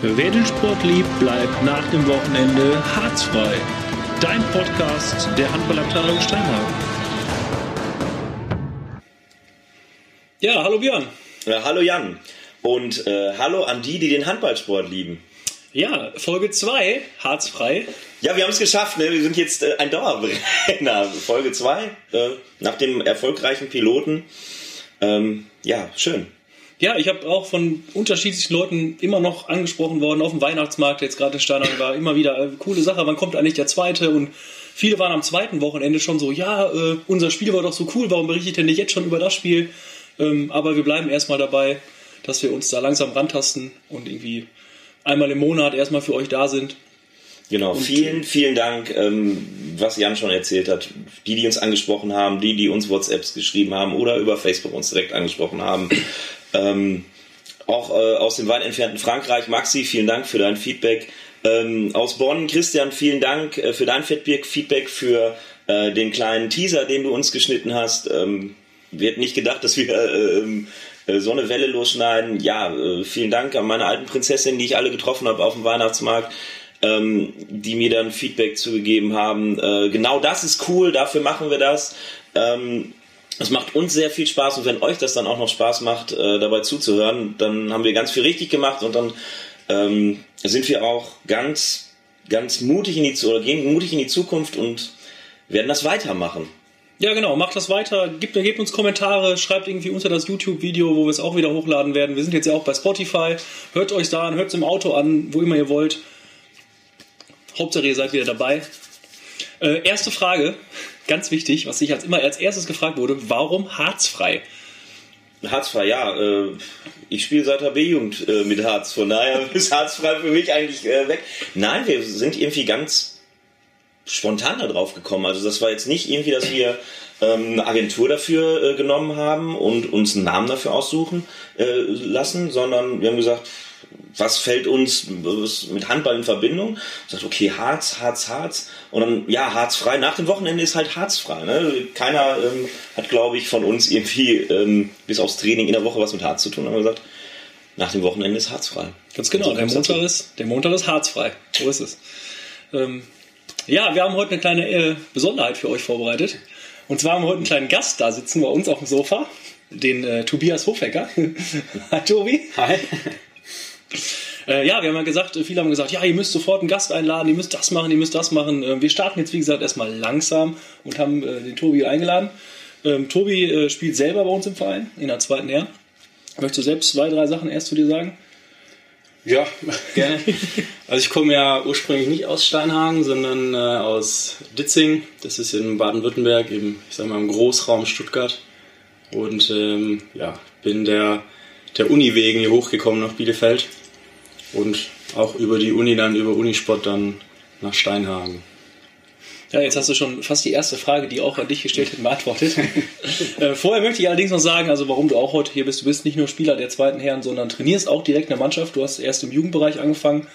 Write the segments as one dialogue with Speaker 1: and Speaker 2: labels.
Speaker 1: Wer den Sport liebt, bleibt nach dem Wochenende harzfrei. Dein Podcast der Handballabteilung Steinhagen. Ja, hallo Björn.
Speaker 2: Ja, hallo Jan. Und äh, hallo an die, die den Handballsport lieben.
Speaker 1: Ja, Folge 2, harzfrei.
Speaker 2: Ja, wir haben es geschafft. Ne? Wir sind jetzt äh, ein Dauerbrenner. Folge 2, äh, nach dem erfolgreichen Piloten. Ähm, ja, schön.
Speaker 1: Ja, ich habe auch von unterschiedlichen Leuten immer noch angesprochen worden auf dem Weihnachtsmarkt, jetzt gerade in Steinhagen war, immer wieder, äh, coole Sache, wann kommt eigentlich der zweite? Und viele waren am zweiten Wochenende schon so, ja, äh, unser Spiel war doch so cool, warum berichtet ihr nicht jetzt schon über das Spiel? Ähm, aber wir bleiben erstmal dabei, dass wir uns da langsam rantasten und irgendwie einmal im Monat erstmal für euch da sind.
Speaker 2: Genau,
Speaker 1: Und-
Speaker 2: vielen, vielen Dank, ähm, was Jan schon erzählt hat. Die, die uns angesprochen haben, die, die uns WhatsApps geschrieben haben oder über Facebook uns direkt angesprochen haben. Ähm, auch äh, aus dem weit entfernten Frankreich, Maxi, vielen Dank für dein Feedback. Ähm, aus Bonn, Christian, vielen Dank äh, für dein Feedback, für äh, den kleinen Teaser, den du uns geschnitten hast. Ähm, wir hätten nicht gedacht, dass wir äh, ähm, äh, so eine Welle losschneiden. Ja, äh, vielen Dank an meine alten Prinzessinnen, die ich alle getroffen habe auf dem Weihnachtsmarkt, ähm, die mir dann Feedback zugegeben haben. Äh, genau das ist cool, dafür machen wir das. Ähm, es macht uns sehr viel Spaß und wenn euch das dann auch noch Spaß macht, äh, dabei zuzuhören, dann haben wir ganz viel richtig gemacht und dann ähm, sind wir auch ganz, ganz mutig in die Zu- oder gehen mutig in die Zukunft und werden das weitermachen.
Speaker 1: Ja, genau, macht das weiter, gebt, gebt uns Kommentare, schreibt irgendwie unter das YouTube-Video, wo wir es auch wieder hochladen werden. Wir sind jetzt ja auch bei Spotify. Hört euch da an, hört es im Auto an, wo immer ihr wollt. Hauptsache, ihr seid wieder dabei. Äh, erste Frage, ganz wichtig, was sich als immer als erstes gefragt wurde: Warum harzfrei?
Speaker 2: Harzfrei, ja. Äh, ich spiele seit der B-Jugend äh, mit Harz, von daher ist Harzfrei für mich eigentlich äh, weg. Nein, wir sind irgendwie ganz spontan da drauf gekommen. Also das war jetzt nicht irgendwie, dass wir ähm, eine Agentur dafür äh, genommen haben und uns einen Namen dafür aussuchen äh, lassen, sondern wir haben gesagt, was fällt uns mit Handball in Verbindung? Sagt, okay, Harz, Harz, Harz. Und dann, ja, harzfrei. Nach dem Wochenende ist halt harzfrei. Ne? Keiner ähm, hat, glaube ich, von uns irgendwie ähm, bis aufs Training in der Woche was mit Harz zu tun. Haben wir gesagt, nach dem Wochenende ist harzfrei.
Speaker 1: Ganz genau,
Speaker 2: So
Speaker 1: der Montag,
Speaker 2: dazu.
Speaker 1: ist, der Montag ist harzfrei. So ist es. Ähm, ja, wir haben heute eine kleine äh, Besonderheit für euch vorbereitet. Und zwar haben wir heute einen kleinen Gast da sitzen bei uns auf dem Sofa, den äh, Tobias Hofecker. Hi Tobi.
Speaker 3: Hi.
Speaker 1: Äh, ja, wir haben ja gesagt, äh, viele haben gesagt, ja, ihr müsst sofort einen Gast einladen, ihr müsst das machen, ihr müsst das machen. Äh, wir starten jetzt, wie gesagt, erstmal langsam und haben äh, den Tobi eingeladen. Ähm, Tobi spielt selber bei uns im Verein in der zweiten Herren. Möchtest du selbst zwei, drei Sachen erst zu dir sagen?
Speaker 3: Ja, gerne. Also ich komme ja ursprünglich nicht aus Steinhagen, sondern aus Ditzing. Das ist in Baden-Württemberg, im, ich sag mal, im Großraum Stuttgart. Und ähm, ja, bin der, der Uni wegen hier hochgekommen nach Bielefeld. Und auch über die Uni dann, über Unisport dann nach Steinhagen.
Speaker 1: Ja, jetzt hast du schon fast die erste Frage, die auch an dich gestellt hätten, beantwortet. äh, vorher möchte ich allerdings noch sagen, also warum du auch heute hier bist. Du bist nicht nur Spieler der zweiten Herren, sondern trainierst auch direkt eine Mannschaft. Du hast erst im Jugendbereich angefangen,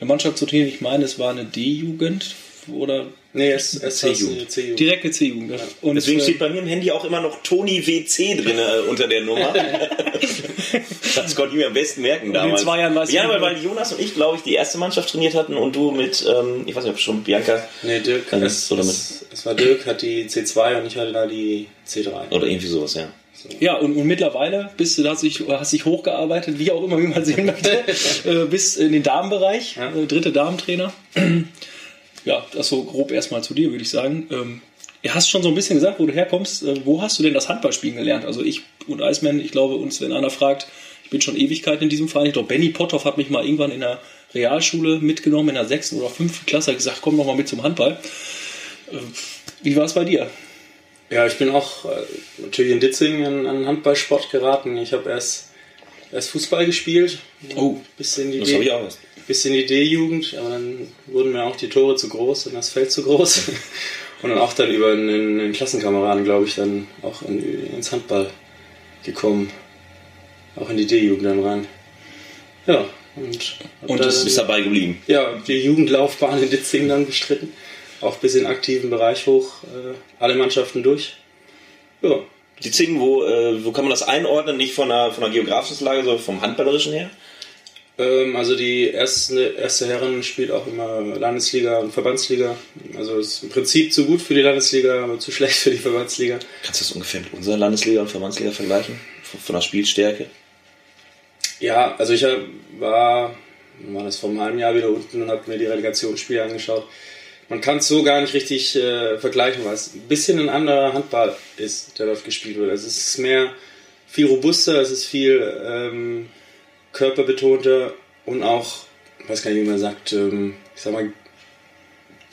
Speaker 1: eine Mannschaft zu trainieren. Ich meine, es war eine D-Jugend oder
Speaker 3: Nee, es ist
Speaker 2: C-Jugend.
Speaker 3: C-Jugend.
Speaker 1: direkt eine C-Jugend. Ja. Und
Speaker 2: Deswegen
Speaker 1: äh,
Speaker 2: steht bei mir im Handy auch immer noch Toni WC drin äh, unter der Nummer. das konnte ich mir am besten merken damals.
Speaker 1: zwei Jahren ich
Speaker 2: ja, weil, weil Jonas und ich, glaube ich, die erste Mannschaft trainiert hatten und du mit, ähm, ich weiß nicht, ob schon Bianca
Speaker 3: Nee, Dirk,
Speaker 2: Kann
Speaker 3: es,
Speaker 2: oder mit-
Speaker 3: es, es war Dirk, hat die C2 und ich hatte da die C3.
Speaker 2: oder irgendwie sowas, ja.
Speaker 1: Ja, und, und mittlerweile bist du, hast dich, hast dich hochgearbeitet, wie auch immer, wie man sehen möchte, äh, bis in den Damenbereich,
Speaker 3: Ja.
Speaker 1: äh, dritte Damentrainer. Ja, das so grob erstmal zu dir, würde ich sagen. Ähm, ihr hast schon so ein bisschen gesagt, wo du herkommst. Äh, wo hast du denn das Handballspielen gelernt? Also ich und Iceman, ich glaube, uns, wenn einer fragt, ich bin schon Ewigkeiten in diesem Verein. Ich glaube, Benny Potthoff hat mich mal irgendwann in der Realschule mitgenommen, in der sechsten oder fünften Klasse, hat gesagt, komm noch mal mit zum Handball. Äh, wie war es bei dir?
Speaker 3: Ja, ich bin auch äh, natürlich in Ditzing an, an Handballsport geraten. Ich habe erst, erst Fußball gespielt.
Speaker 1: Oh,
Speaker 3: bis in die
Speaker 2: Das habe ich auch erst.
Speaker 3: Bis in die D-Jugend, aber dann wurden mir auch die Tore zu groß und das Feld zu groß. und dann auch dann über einen, einen Klassenkameraden, glaube ich, dann auch in, ins Handball gekommen. Auch in die D-Jugend dann rein. Ja, und,
Speaker 1: Und
Speaker 3: da
Speaker 1: das
Speaker 2: Bist dabei geblieben.
Speaker 3: ja, die Jugendlaufbahn in Ditzing dann bestritten. Auch bis in den aktiven Bereich hoch, äh, alle Mannschaften durch. Ja,
Speaker 2: Die Zingen, wo, äh, wo kann man das einordnen? Nicht von der, von der geografischen Lage, sondern vom handballerischen her?
Speaker 3: Ähm, also die erste, erste Herren spielt auch immer Landesliga und Verbandsliga. Also ist im Prinzip zu gut für die Landesliga, aber zu schlecht für die Verbandsliga.
Speaker 2: Kannst du das ungefähr mit unserer Landesliga und Verbandsliga vergleichen? Von, von der Spielstärke?
Speaker 3: Ja, also ich war, war das vor einem halben Jahr wieder unten und habe mir die Relegationsspiele angeschaut. Man kann es so gar nicht richtig äh, vergleichen, weil es ein bisschen ein anderer Handball ist, der dort gespielt wird. Also es ist mehr viel robuster, es ist viel ähm, körperbetonter und auch, ich weiß gar nicht, wie man sagt, ähm, ich sag mal,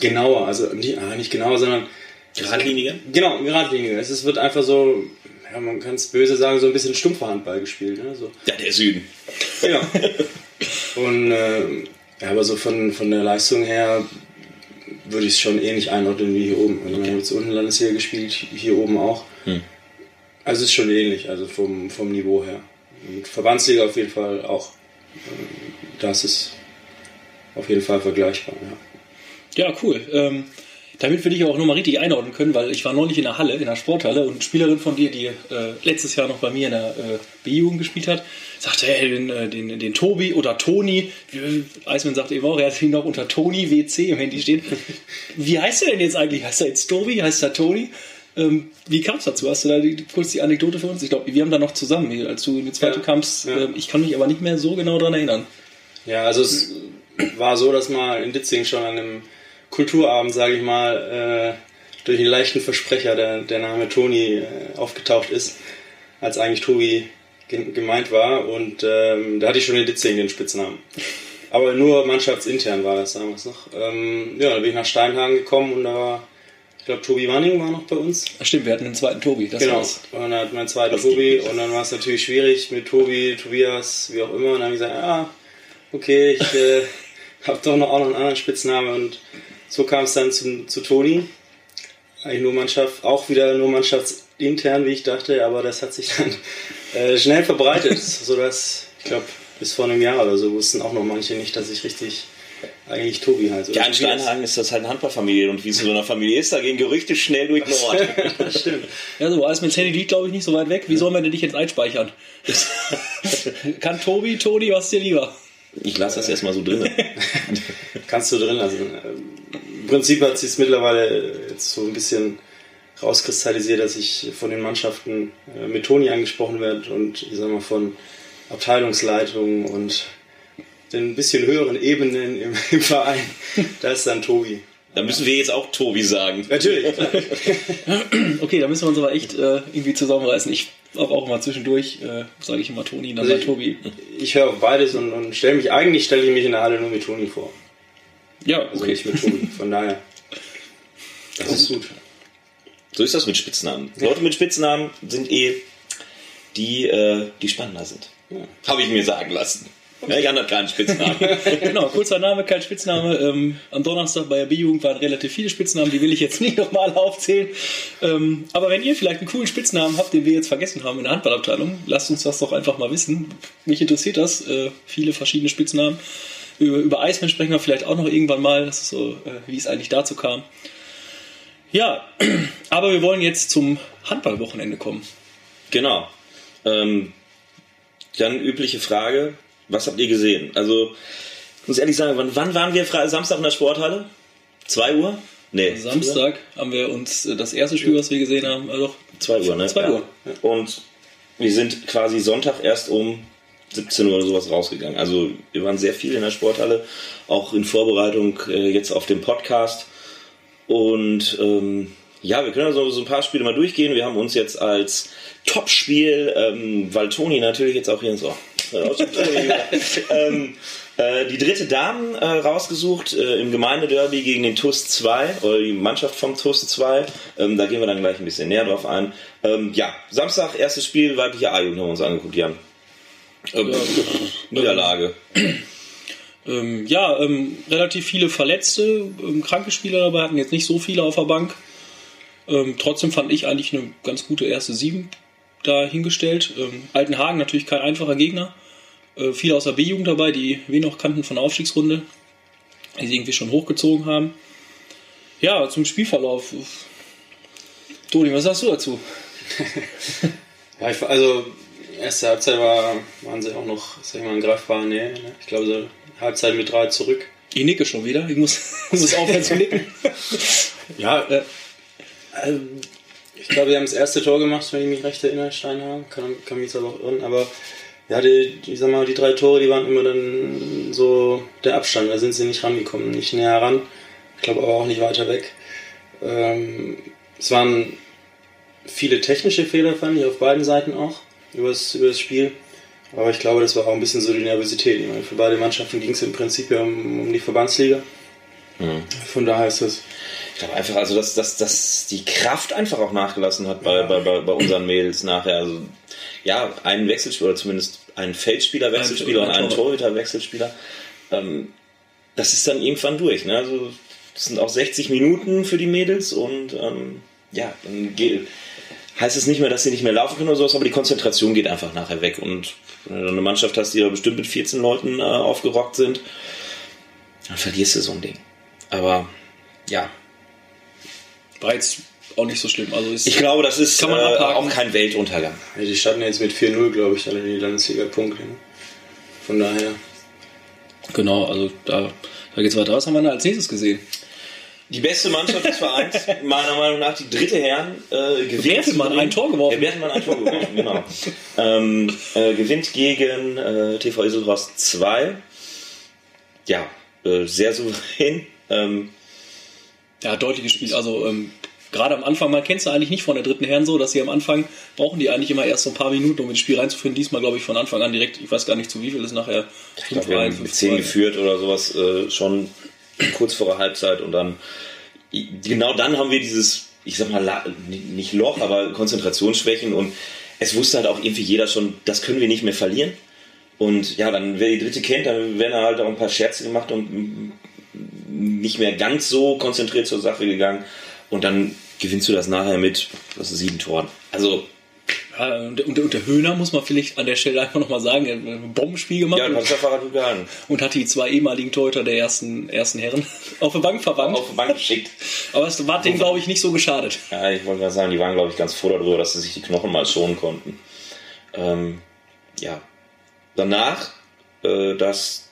Speaker 3: genauer. Also nicht, ah, nicht genauer, sondern.
Speaker 2: Geradliniger?
Speaker 3: Genau, geradliniger. Es ist, wird einfach so, ja, man kann es böse sagen, so ein bisschen stumpfer Handball gespielt. Ne? So.
Speaker 2: Ja, der Süden.
Speaker 3: Genau. und äh, ja, aber so von, von der Leistung her würde ich es schon ähnlich einordnen wie hier oben. Also okay. wir haben jetzt unten Landesliga gespielt, hier oben auch. Hm. Also es ist schon ähnlich, also vom, vom Niveau her. Und Verbandsliga auf jeden Fall auch. Das ist auf jeden Fall vergleichbar.
Speaker 1: Ja, ja cool. Ähm, damit wir dich auch nochmal richtig einordnen können, weil ich war neulich in der Halle, in der Sporthalle und eine Spielerin von dir, die äh, letztes Jahr noch bei mir in der äh, B-Jugend gespielt hat, sagte, hey, den, äh, den, den Tobi oder Toni, Eismann sagt eben auch, er hat ihn noch unter Toni WC im Handy stehen. Wie heißt er denn jetzt eigentlich? Heißt er jetzt Tobi? Heißt er Toni? Ähm, wie kam es dazu? Hast du da die, kurz die Anekdote für uns? Ich glaube, wir haben da noch zusammen, als du in die zweite ja, kamst. Ja. Äh, ich kann mich aber nicht mehr so genau daran erinnern.
Speaker 3: Ja, also es war so, dass mal in Ditzing schon an einem Kulturabend, sage ich mal, äh, durch einen leichten Versprecher der, der Name Toni äh, aufgetaucht ist, als eigentlich Tobi gemeint war. Und ähm, da hatte ich schon in Ditzing den Spitznamen. Aber nur mannschaftsintern war das damals noch. Ähm, ja, dann bin ich nach Steinhagen gekommen und da war ich glaube, Tobi Wanning war noch bei uns.
Speaker 1: Ach stimmt, wir hatten einen zweiten Tobi.
Speaker 3: Das genau. War's. Und dann hat mein zweiter Tobi und dann war es natürlich schwierig mit Tobi, Tobias, wie auch immer. Und dann habe ich gesagt, ah, okay, ich äh, habe doch noch auch noch einen anderen Spitznamen. Und so kam es dann zu, zu Toni. Eigentlich nur Mannschaft, auch wieder nur mannschaftsintern, wie ich dachte, aber das hat sich dann äh, schnell verbreitet, sodass, ich glaube, bis vor einem Jahr oder so wussten auch noch manche nicht, dass ich richtig eigentlich Tobi halt.
Speaker 2: Ja, in Steinhagen ist das halt eine Handballfamilie und wie es in so einer Familie ist, da gehen Gerüchte schnell durch den Ort.
Speaker 1: das stimmt. Ja, so, als mit Handy liegt, glaube ich, nicht so weit weg. Wie sollen wir denn dich jetzt einspeichern? Kann Tobi, Toni, was dir lieber?
Speaker 2: Ich lasse das erstmal so drin.
Speaker 3: Kannst du drin lassen. Im Prinzip hat sich es mittlerweile jetzt so ein bisschen rauskristallisiert, dass ich von den Mannschaften äh, mit Toni angesprochen werde und ich sag mal von Abteilungsleitungen und den ein bisschen höheren Ebenen im, im Verein, da ist dann Tobi.
Speaker 2: Da müssen wir jetzt auch Tobi sagen.
Speaker 3: Natürlich.
Speaker 1: okay, da müssen wir uns aber echt äh, irgendwie zusammenreißen. Ich habe auch immer zwischendurch, äh, sage ich immer Toni, dann also mal Tobi.
Speaker 3: Ich höre beides und, und stelle mich, eigentlich stelle ich mich in der Halle nur mit Toni vor.
Speaker 1: Ja, okay. Also
Speaker 3: nicht mit Tobi, von daher.
Speaker 2: Das ist gut. So ist das mit Spitznamen. Ja. Leute mit Spitznamen sind eh die, äh, die spannender sind. Ja. Habe ich mir sagen lassen. Ja, Jan hat keinen Spitznamen.
Speaker 1: genau, kurzer Name, kein Spitzname. Ähm, am Donnerstag bei der B-Jugend waren relativ viele Spitznamen, die will ich jetzt nicht nochmal aufzählen. Ähm, aber wenn ihr vielleicht einen coolen Spitznamen habt, den wir jetzt vergessen haben in der Handballabteilung, lasst uns das doch einfach mal wissen. Mich interessiert das. Äh, viele verschiedene Spitznamen. Über, über Eisman sprechen wir vielleicht auch noch irgendwann mal, das ist so, äh, wie es eigentlich dazu kam. Ja, aber wir wollen jetzt zum Handballwochenende kommen.
Speaker 2: Genau. Ähm, dann übliche Frage, was habt ihr gesehen? Also, ich muss ehrlich sagen, wann, wann waren wir Samstag in der Sporthalle? 2 Uhr?
Speaker 1: Nee. Samstag haben wir uns äh, das erste Spiel, was wir gesehen haben, also
Speaker 2: 2 Uhr, ne?
Speaker 1: 2 Uhr.
Speaker 2: Ja. Und wir sind quasi Sonntag erst um 17 Uhr oder sowas rausgegangen. Also wir waren sehr viel in der Sporthalle, auch in Vorbereitung äh, jetzt auf den Podcast. Und ähm, ja, wir können also so ein paar Spiele mal durchgehen. Wir haben uns jetzt als Topspiel, ähm, weil Toni natürlich jetzt auch hier so ähm, äh, die dritte Damen äh, rausgesucht äh, im Gemeindederby gegen den TUS 2 oder die Mannschaft vom TUS 2. Ähm, da gehen wir dann gleich ein bisschen näher drauf ein. Ähm, ja, Samstag, erstes Spiel, weibliche A-Jugend haben wir uns angeguckt, Jan. Ähm, ja, Niederlage.
Speaker 1: Ähm, ja, ähm, relativ viele Verletzte, ähm, kranke Spieler dabei, hatten jetzt nicht so viele auf der Bank. Ähm, trotzdem fand ich eigentlich eine ganz gute erste Sieben da hingestellt. Ähm, Altenhagen natürlich kein einfacher Gegner. Äh, viele aus der B-Jugend dabei, die wir noch kannten von der Aufstiegsrunde, die sie irgendwie schon hochgezogen haben. Ja, zum Spielverlauf. Toni, was sagst du dazu?
Speaker 3: ja, ich, also erste Halbzeit war, waren sie auch noch, sag ich mal, in greifbarer Nähe. Ne? Ich glaube, so Halbzeit mit drei zurück.
Speaker 1: Ich nicke schon wieder. Ich muss, muss aufhören zu nicken.
Speaker 3: ja, äh, äh, ich glaube, wir haben das erste Tor gemacht, wenn ich mich recht erinnere, Steinhagen. Kann, kann mich jetzt aber auch irren. Aber ja, die, ich sag mal, die drei Tore, die waren immer dann so der Abstand. Da sind sie nicht rangekommen, nicht näher ran. Ich glaube aber auch nicht weiter weg. Ähm, es waren viele technische Fehler, fand ich, auf beiden Seiten auch, über das, über das Spiel. Aber ich glaube, das war auch ein bisschen so die Nervosität. Ich meine, für beide Mannschaften ging es im Prinzip ja um, um die Verbandsliga. Mhm. Von daher ist das.
Speaker 2: Ich glaube einfach, also dass, dass, dass die Kraft einfach auch nachgelassen hat bei, ja. bei, bei, bei unseren Mädels nachher. Also ja, ein Wechselspieler oder zumindest ein Feldspieler, Wechselspieler ein, und ein Torhüter, Wechselspieler. Ähm, das ist dann irgendwann durch. Ne? Also das sind auch 60 Minuten für die Mädels und ähm, ja, dann geht, heißt es nicht mehr, dass sie nicht mehr laufen können oder sowas, aber die Konzentration geht einfach nachher weg. Und wenn du eine Mannschaft hast, die ja bestimmt mit 14 Leuten äh, aufgerockt sind, dann verlierst du so ein Ding. Aber ja.
Speaker 1: Jetzt auch nicht so schlimm. Also
Speaker 2: ich glaube, das ist äh, auch kein Weltuntergang.
Speaker 3: Ja, die starten jetzt mit 4-0, glaube ich, alle in die Landesliga-Punkte. Ne? Von daher.
Speaker 1: Genau, also da, da es weiter. Was haben wir denn als nächstes gesehen?
Speaker 2: Die beste Mannschaft des Vereins, meiner Meinung nach, die dritte Herren, äh, gewinnt.
Speaker 1: Bertelmann ein Tor geworfen.
Speaker 2: Ja, Bertelmann ein Tor geworfen, genau. Ähm, äh, gewinnt gegen äh, TV Isolras 2. Ja, äh, sehr souverän. Ähm,
Speaker 1: ja, deutlich gespielt. Also ähm, gerade am Anfang, man kennt es eigentlich nicht von der dritten Herren so, dass sie am Anfang brauchen die eigentlich immer erst so ein paar Minuten, um ins Spiel reinzufinden. Diesmal glaube ich von Anfang an direkt, ich weiß gar nicht zu wie viel ist nachher.
Speaker 2: Ich glaube, wir haben mit 10 geführt oder sowas äh, schon kurz vor der Halbzeit und dann genau dann haben wir dieses, ich sag mal, nicht Loch, aber Konzentrationsschwächen und es wusste halt auch irgendwie jeder schon, das können wir nicht mehr verlieren. Und ja, dann, wer die dritte kennt, dann werden halt auch ein paar Scherze gemacht und nicht mehr ganz so konzentriert zur Sache gegangen. Und dann gewinnst du das nachher mit ist, sieben Toren. Also
Speaker 1: ja, und, und, und, der Höhner muss man vielleicht an der Stelle einfach nochmal sagen, er hat ein Bombenspiel gemacht. Ja,
Speaker 2: das hat gut gehalten.
Speaker 1: Und hat die zwei ehemaligen Torhüter der ersten, ersten Herren auf die Bank verwandt.
Speaker 2: Auf die Bank geschickt.
Speaker 1: Aber es hat denen, glaube ich, nicht so geschadet.
Speaker 2: Ja, ich wollte gerade sagen, die waren, glaube ich, ganz froh darüber, dass sie sich die Knochen mal schonen konnten. Ähm, ja. Danach äh, das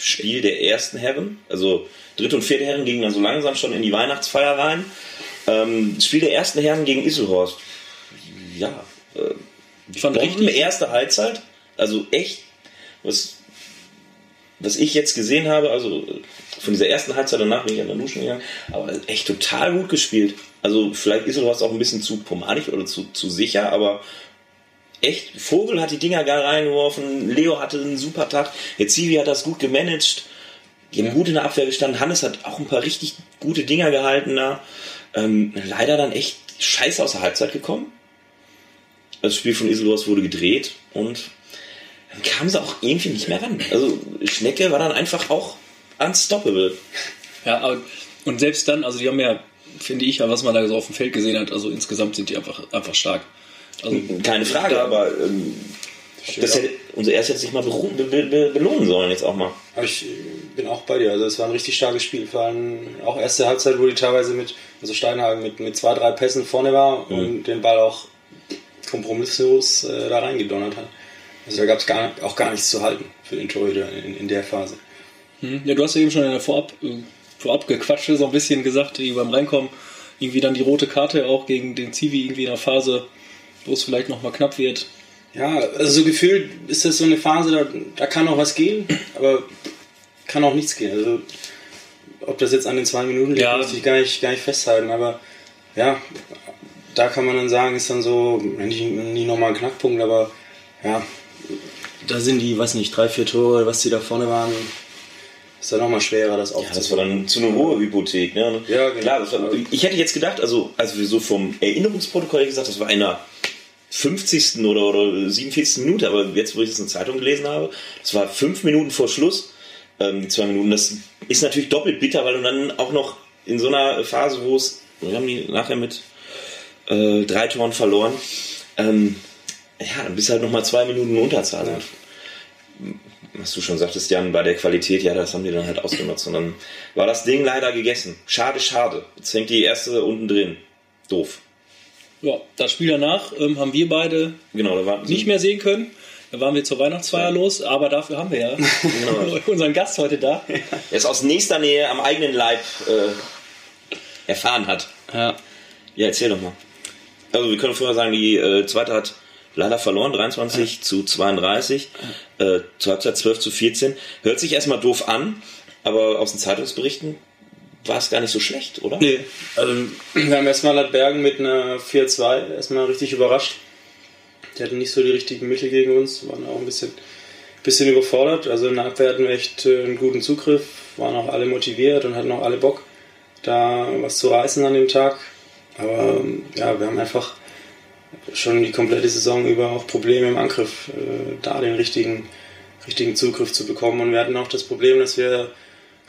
Speaker 2: Spiel der ersten Herren, also dritte und vierte Herren gingen dann so langsam schon in die Weihnachtsfeier rein. Ähm, das Spiel der ersten Herren gegen Isselhorst ja, äh, ich fand Bomben richtig erste Halbzeit, also echt, was, was ich jetzt gesehen habe, also von dieser ersten Halbzeit danach bin ich an der Duschen gegangen, aber echt total gut gespielt. Also vielleicht ist sowas auch ein bisschen zu pomadig oder zu, zu sicher, aber echt, Vogel hat die Dinger gar reingeworfen, Leo hatte einen super Tag, jetzt Zivi hat das gut gemanagt, die haben gut in der Abwehr gestanden, Hannes hat auch ein paar richtig gute Dinger gehalten da. Ähm, leider dann echt scheiße aus der Halbzeit gekommen das Spiel von Isilors wurde gedreht und dann kam sie auch irgendwie nicht mehr ran. Also Schnecke war dann einfach auch unstoppable.
Speaker 1: Ja, aber, und selbst dann, also die haben ja, finde ich, ja, was man da so auf dem Feld gesehen hat, also insgesamt sind die einfach, einfach stark.
Speaker 2: Also, Keine Frage, da, aber ähm, das hätte unser erst jetzt sich mal be be belohnen sollen, jetzt auch mal.
Speaker 3: Aber ich bin auch bei dir. Also es war ein richtig starkes Spiel. Vor allem auch erste Halbzeit, wo die teilweise mit, also Steinhagen mit, mit zwei, drei Pässen vorne war mhm. und den Ball auch kompromisslos äh, da reingedonnert hat. Also da gab es gar, auch gar nichts zu halten für den Torhüter in, in der Phase.
Speaker 1: Hm. Ja, du hast ja eben schon in der Vorab, äh, Vorab gequatscht, so ein bisschen gesagt, beim Reinkommen irgendwie dann die rote Karte auch gegen den Zivi irgendwie in einer Phase, wo es vielleicht nochmal knapp wird.
Speaker 3: Ja, also so gefühlt ist das so eine Phase, da, da kann auch was gehen, aber kann auch nichts gehen. Also ob das jetzt an den zwei Minuten liegt, ja. muss ich gar nicht, gar nicht festhalten, aber ja, da kann man dann sagen, ist dann so, nicht, nicht nochmal ein Knackpunkt, aber ja, da sind die, weiß nicht, drei, vier Tore, was die da vorne waren, ist dann nochmal schwerer, das
Speaker 2: aufzunehmen. Ja, das war dann zu einer hohe Hypothek. Ne? Ja, genau. Klar, war, ich hätte jetzt gedacht, also, also wir so vom Erinnerungsprotokoll gesagt, das war einer 50. oder, oder 47. Minute, aber jetzt, wo ich das in der Zeitung gelesen habe, das war fünf Minuten vor Schluss, ähm, die zwei Minuten. Das ist natürlich doppelt bitter, weil du dann auch noch in so einer Phase, wo es, wir haben die nachher mit äh, drei Toren verloren. Ähm, ja, dann bist du halt nochmal zwei Minuten Unterzahl. Ja. Was du schon sagtest, Jan, bei der Qualität, ja, das haben die dann halt ausgenutzt. Und dann war das Ding leider gegessen. Schade, schade. Jetzt hängt die erste unten drin. Doof.
Speaker 1: Ja, das Spiel danach ähm, haben wir beide
Speaker 2: Genau, da war
Speaker 1: nicht mehr sehen können. Da waren wir zur Weihnachtsfeier los, aber dafür haben wir ja unseren Gast heute da.
Speaker 2: Er ist aus nächster Nähe am eigenen Leib äh, erfahren hat.
Speaker 3: Ja.
Speaker 2: Ja, erzähl doch mal. Also wir können vorher sagen, die äh, zweite hat leider verloren, 23 zu 32, äh, zur Halbzeit 12 zu 14. Hört sich erstmal doof an, aber aus den Zeitungsberichten war es gar nicht so schlecht, oder?
Speaker 3: Nee, also wir haben erstmal Ladbergen mit einer 4-2 erstmal richtig überrascht. Die hatten nicht so die richtigen Mittel gegen uns, waren auch ein bisschen, bisschen überfordert. Also in der Abwehr hatten wir echt äh, einen guten Zugriff, waren auch alle motiviert und hatten auch alle Bock, da was zu reißen an dem Tag. Aber ähm, ja, wir haben einfach schon die komplette Saison über auch Probleme im Angriff, äh, da den richtigen, richtigen Zugriff zu bekommen. Und wir hatten auch das Problem, dass wir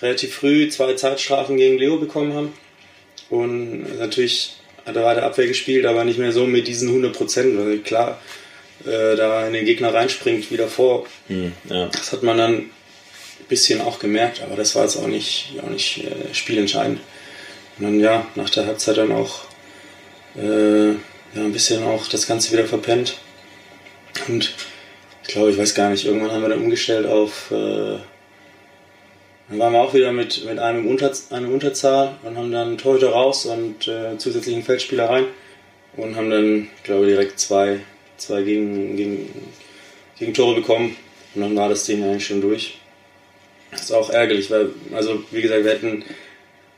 Speaker 3: relativ früh zwei Zeitstrafen gegen Leo bekommen haben. Und natürlich hat er weiter Abwehr gespielt, aber nicht mehr so mit diesen 100 Prozent, weil klar, äh, da in den Gegner reinspringt, wieder vor.
Speaker 2: Hm, ja.
Speaker 3: Das hat man dann ein bisschen auch gemerkt, aber das war jetzt auch nicht, auch nicht äh, spielentscheidend. Und dann ja, nach der Halbzeit dann auch äh, ja, ein bisschen auch das Ganze wieder verpennt. Und ich glaube, ich weiß gar nicht, irgendwann haben wir dann umgestellt auf äh, dann waren wir auch wieder mit, mit einem Unter, einer Unterzahl und haben dann Torhüter raus und äh, zusätzlichen Feldspieler rein und haben dann, glaube ich, direkt zwei, zwei gegen, gegen, gegen Tore bekommen und dann war das Ding eigentlich schon durch. Das ist auch ärgerlich, weil, also wie gesagt, wir hätten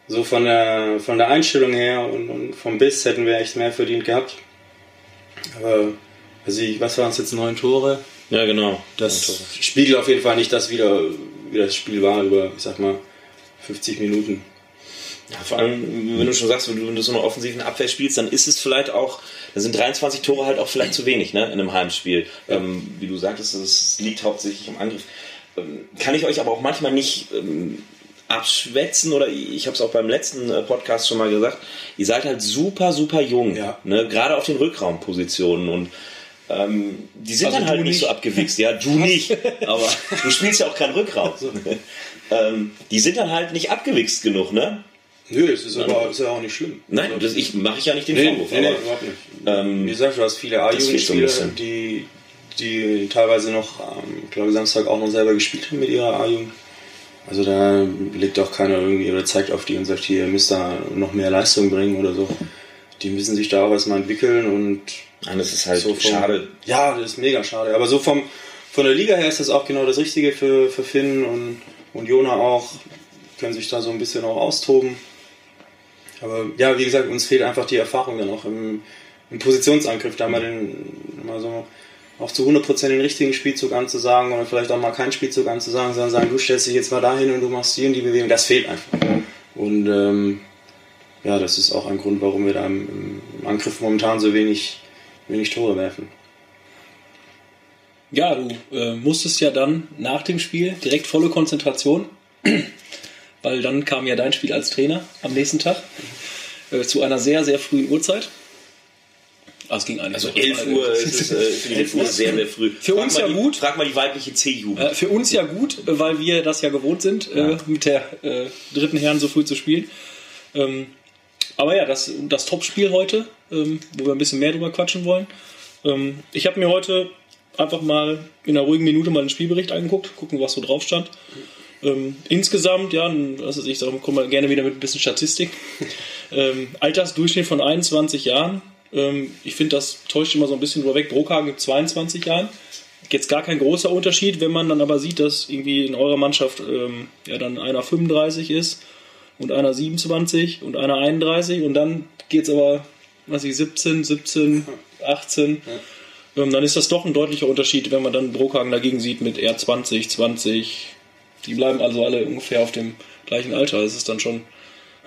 Speaker 3: so von der, von der Einstellung her und, und vom Biss hätten wir echt mehr verdient gehabt. Aber, also was waren es jetzt, neun Tore?
Speaker 2: Ja, genau.
Speaker 3: Das spiegelt auf jeden Fall nicht das wieder, wie das Spiel war über, ich sag mal, 50 Minuten.
Speaker 2: Ja, vor allem, wenn du schon sagst, wenn du so eine offensive Abwehr spielst, dann ist es vielleicht auch, da sind 23 Tore halt auch vielleicht zu wenig, ne, in einem Heimspiel. Ähm, wie du sagtest, es liegt hauptsächlich im Angriff. Ähm, kann ich euch aber auch manchmal nicht ähm, abschwätzen oder ich habe es auch beim letzten äh, Podcast schon mal gesagt, ihr seid halt super, super jung,
Speaker 3: Ja.
Speaker 2: ne, gerade auf den Rückraumpositionen und ähm, die sind
Speaker 1: Also
Speaker 2: dann halt
Speaker 1: du
Speaker 2: nicht so
Speaker 1: nicht.
Speaker 2: abgewichst. Ja, du nicht, aber du spielst ja auch keinen Rückraum. ähm, die sind dann halt nicht abgewichst genug, ne?
Speaker 3: Nö, es ist aber ist ja auch nicht schlimm.
Speaker 2: Nein, das ich mache ich ja nicht den
Speaker 3: Nee,
Speaker 2: Vorwurf.
Speaker 3: nee, nee,
Speaker 2: aber,
Speaker 3: überhaupt nicht.
Speaker 2: ähm,
Speaker 3: Wie gesagt, du hast viele
Speaker 2: das
Speaker 3: A-Jugendspieler, die, die teilweise noch, ähm, ich glaube, Samstag auch noch selber gespielt haben mit ihrer A-Jugend. Also da legt auch keiner irgendwie oder zeigt auf die und sagt, hier, ihr müsst da noch mehr Leistung bringen oder so. Die müssen sich da auch erstmal entwickeln und
Speaker 2: Nein, das ist halt
Speaker 3: so vom,
Speaker 2: schade.
Speaker 3: Ja, das ist mega schade. Aber so vom, von der Liga her ist das auch genau das Richtige für, für Finn und, und Jona auch. Können sich da so ein bisschen auch austoben. Aber ja, wie gesagt, uns fehlt einfach die Erfahrung dann auch im, im Positionsangriff, da mal, den, mal so auch zu 100% den richtigen Spielzug anzusagen oder vielleicht auch mal keinen Spielzug anzusagen, sondern sagen, du stellst dich jetzt mal dahin und du machst die und die Bewegung. Das fehlt einfach. Und ähm, ja, das ist auch ein Grund, warum wir da im, im Angriff momentan so wenig, wenig Tore werfen.
Speaker 1: Ja, du äh, musstest ja dann nach dem Spiel direkt volle Konzentration, weil dann kam ja dein Spiel als Trainer am nächsten Tag äh, zu einer sehr, sehr frühen Uhrzeit. Ah, es ging eigentlich
Speaker 2: Also
Speaker 1: noch.
Speaker 2: 11 Uhr ist es, äh, für die 11 Uhr sehr, sehr früh.
Speaker 1: Für uns
Speaker 2: mal
Speaker 1: ja
Speaker 2: die,
Speaker 1: gut.
Speaker 2: Frag mal die weibliche C-Jugend.
Speaker 1: Äh, für uns ja gut, äh, weil wir das ja gewohnt sind, äh, mit der äh, dritten Herren so früh zu spielen. Ähm, aber ja, das, das Top-Spiel heute, ähm, wo wir ein bisschen mehr drüber quatschen wollen. Ähm, ich habe mir heute einfach mal in einer ruhigen Minute mal den Spielbericht angeguckt, gucken, was so drauf stand. Ähm, insgesamt, ja, also ich sage, komm mal gerne wieder mit ein bisschen Statistik. ähm, Altersdurchschnitt von 21 Jahren. Ähm, ich finde, das täuscht immer so ein bisschen drüber weg. Brokhagen mit 22 Jahren. Jetzt gar kein großer Unterschied, wenn man dann aber sieht, dass irgendwie in eurer Mannschaft ähm, ja dann einer 35 ist und einer 27 und einer 31 und dann geht es aber, was ich, 17, 17, 18. Ähm, dann ist das doch ein deutlicher Unterschied, wenn man dann Brokhagen dagegen sieht mit eher 20, 20. Die bleiben also alle ungefähr auf dem gleichen Alter. Das ist dann schon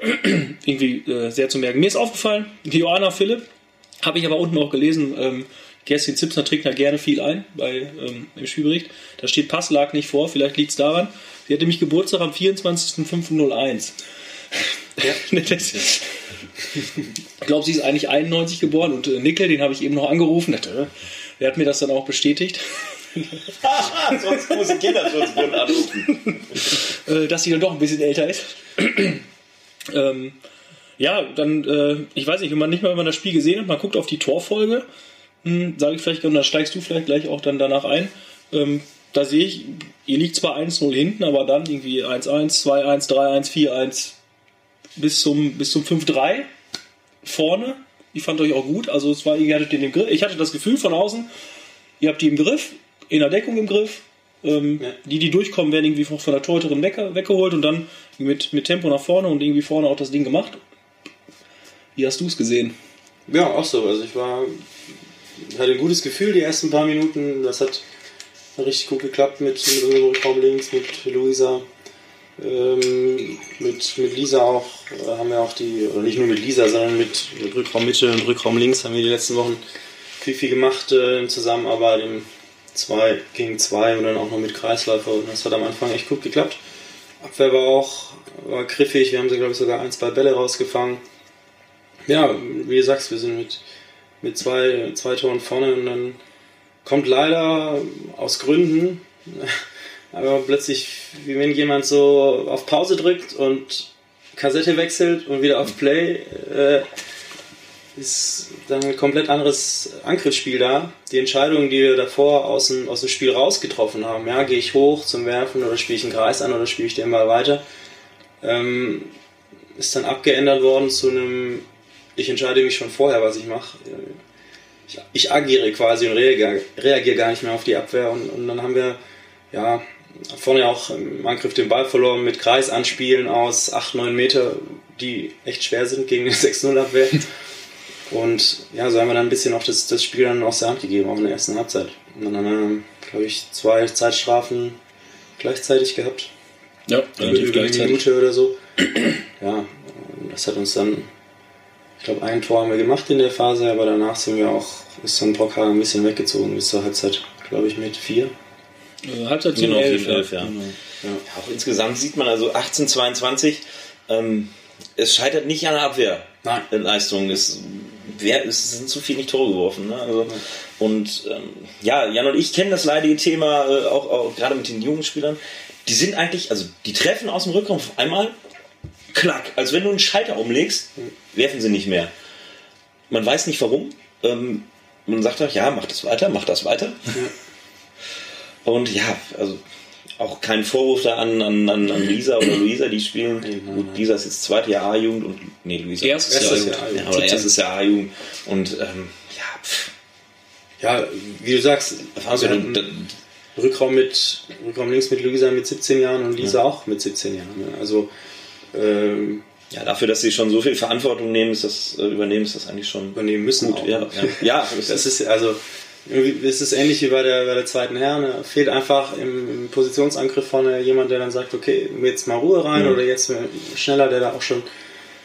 Speaker 1: irgendwie äh, sehr zu merken. Mir ist aufgefallen, die Johanna Philipp, habe ich aber unten auch gelesen, ähm, Kerstin Zipsner trägt da gerne viel ein bei, ähm, im Spielbericht. Da steht Pass lag nicht vor, vielleicht liegt es daran. Sie hatte nämlich Geburtstag am 24.05.01. Ja. ich glaube, sie ist eigentlich 91 geboren und äh, Nickel, den habe ich eben noch angerufen. Äh, der hat mir das dann auch bestätigt,
Speaker 2: Sonst muss ich Kinderschutzbund anrufen.
Speaker 1: äh, dass sie dann doch ein bisschen älter ist. ähm, Ja, dann, äh, ich weiß nicht, wenn man nicht mal, wenn man das Spiel gesehen hat, man guckt auf die Torfolge, hm, sage ich vielleicht, und dann steigst du vielleicht gleich auch dann danach ein. Ähm, da sehe ich, ihr liegt zwar 1-0 hinten, aber dann irgendwie 1-1, 2-1, 3-1, 4-1 bis zum, bis zum 5-3 vorne. Ich fand euch auch gut. Also es war, ihr hattet den im Griff. Ich hatte das Gefühl von außen, ihr habt die im Griff, in der Deckung im Griff. Ähm,
Speaker 3: Ja.
Speaker 1: Die, die durchkommen, werden irgendwie von der Torhüterin weg, weggeholt und dann mit, mit Tempo nach vorne und irgendwie vorne auch das Ding gemacht. Wie hast du es gesehen?
Speaker 3: Ja, auch so. Also ich war, hatte ein gutes Gefühl die ersten paar Minuten. Das hat richtig gut geklappt mit, mit unserem Rückraum links, mit Luisa, ähm, mit, mit Lisa auch. Äh, haben wir auch die, oder nicht nur mit Lisa, sondern mit, mit Rückraum Mitte und Rückraum links haben wir die letzten Wochen viel, viel gemacht äh, in Zusammenarbeit im 2 gegen 2 und dann auch noch mit Kreisläufer. Und das hat am Anfang echt gut geklappt. Abwehr war auch war griffig. Wir haben sie, glaube ich, sogar ein, zwei Bälle rausgefangen ja, wie du sagst, wir sind mit, mit zwei, zwei Toren vorne und dann kommt leider aus Gründen, aber plötzlich, wie wenn jemand so auf Pause drückt und Kassette wechselt und wieder auf Play, äh, ist dann ein komplett anderes Angriffsspiel da. Die Entscheidungen, die wir davor aus dem, aus dem Spiel rausgetroffen haben, ja, gehe ich hoch zum Werfen oder spiele ich einen Kreis an oder spiele ich den mal weiter, ähm, ist dann abgeändert worden zu einem ich entscheide mich schon vorher, was ich mache. Ich, ich agiere quasi und reagiere, reagiere gar nicht mehr auf die Abwehr. Und, und dann haben wir ja vorne auch im Angriff den Ball verloren mit Kreisanspielen aus 8, 9 Meter, die echt schwer sind gegen eine 6-0-Abwehr. Und ja, so haben wir dann ein bisschen auch das, das Spiel dann aus der Hand gegeben, auch in der ersten Halbzeit. Und dann haben wir, glaube ich, zwei Zeitstrafen gleichzeitig gehabt.
Speaker 1: Ja,
Speaker 3: Über, über eine Minute oder so. Ja, das hat uns dann ich glaube, ein Tor haben wir gemacht in der Phase, aber danach sind wir auch, ist dann Brockhagen ein bisschen weggezogen bis zur Halbzeit, glaube ich, mit vier.
Speaker 1: Halbzeit 10,
Speaker 2: Genau,
Speaker 1: 11,
Speaker 2: 10, 11, ja.
Speaker 1: Genau.
Speaker 3: Ja.
Speaker 2: Ja, auch insgesamt sieht man also 18, 22, ähm, es scheitert nicht an der Abwehr.
Speaker 3: Nein.
Speaker 2: in Leistung. Es, wer, es sind zu viel nicht Tore geworfen. Ne? Also, und ähm, ja, Jan und ich kennen das leidige Thema äh, auch, auch gerade mit den jungen Spielern. Die sind eigentlich, also die treffen aus dem Rückraum auf einmal, klack, als wenn du einen Schalter umlegst, werfen sie nicht mehr. Man weiß nicht warum. Ähm, man sagt auch, ja, mach das weiter, mach das weiter. Und ja, also auch kein Vorwurf da an, an, an, an Lisa oder Luisa, die spielen. Gut, Lisa ist jetzt zweite Jahr A-Jugend und nee, Luisa
Speaker 1: Erstes
Speaker 2: erstes
Speaker 3: Jahr A-Jugend.
Speaker 2: ja, oder erstes Jahr A-Jugend. Und ähm, ja, pff,
Speaker 3: Ja, wie du sagst,
Speaker 2: also,
Speaker 3: hatten
Speaker 2: da-
Speaker 3: Rückraum mit Rückraum links mit Luisa mit 17 Jahren und Lisa auch mit 17 Jahren. ne? Also ähm,
Speaker 2: ja, dafür, dass sie schon so viel Verantwortung nehmen, ist das, äh, übernehmen, ist das eigentlich schon
Speaker 3: übernehmen müssen.
Speaker 2: gut.
Speaker 3: auch.
Speaker 2: Ja, ja. ja
Speaker 3: Das ist also irgendwie ist es ähnlich wie bei der, bei der zweiten Herren. Da fehlt einfach im, im Positionsangriff vorne jemand, der dann sagt, okay, jetzt mal Ruhe rein
Speaker 2: Mhm.
Speaker 3: oder jetzt schneller, der da auch schon,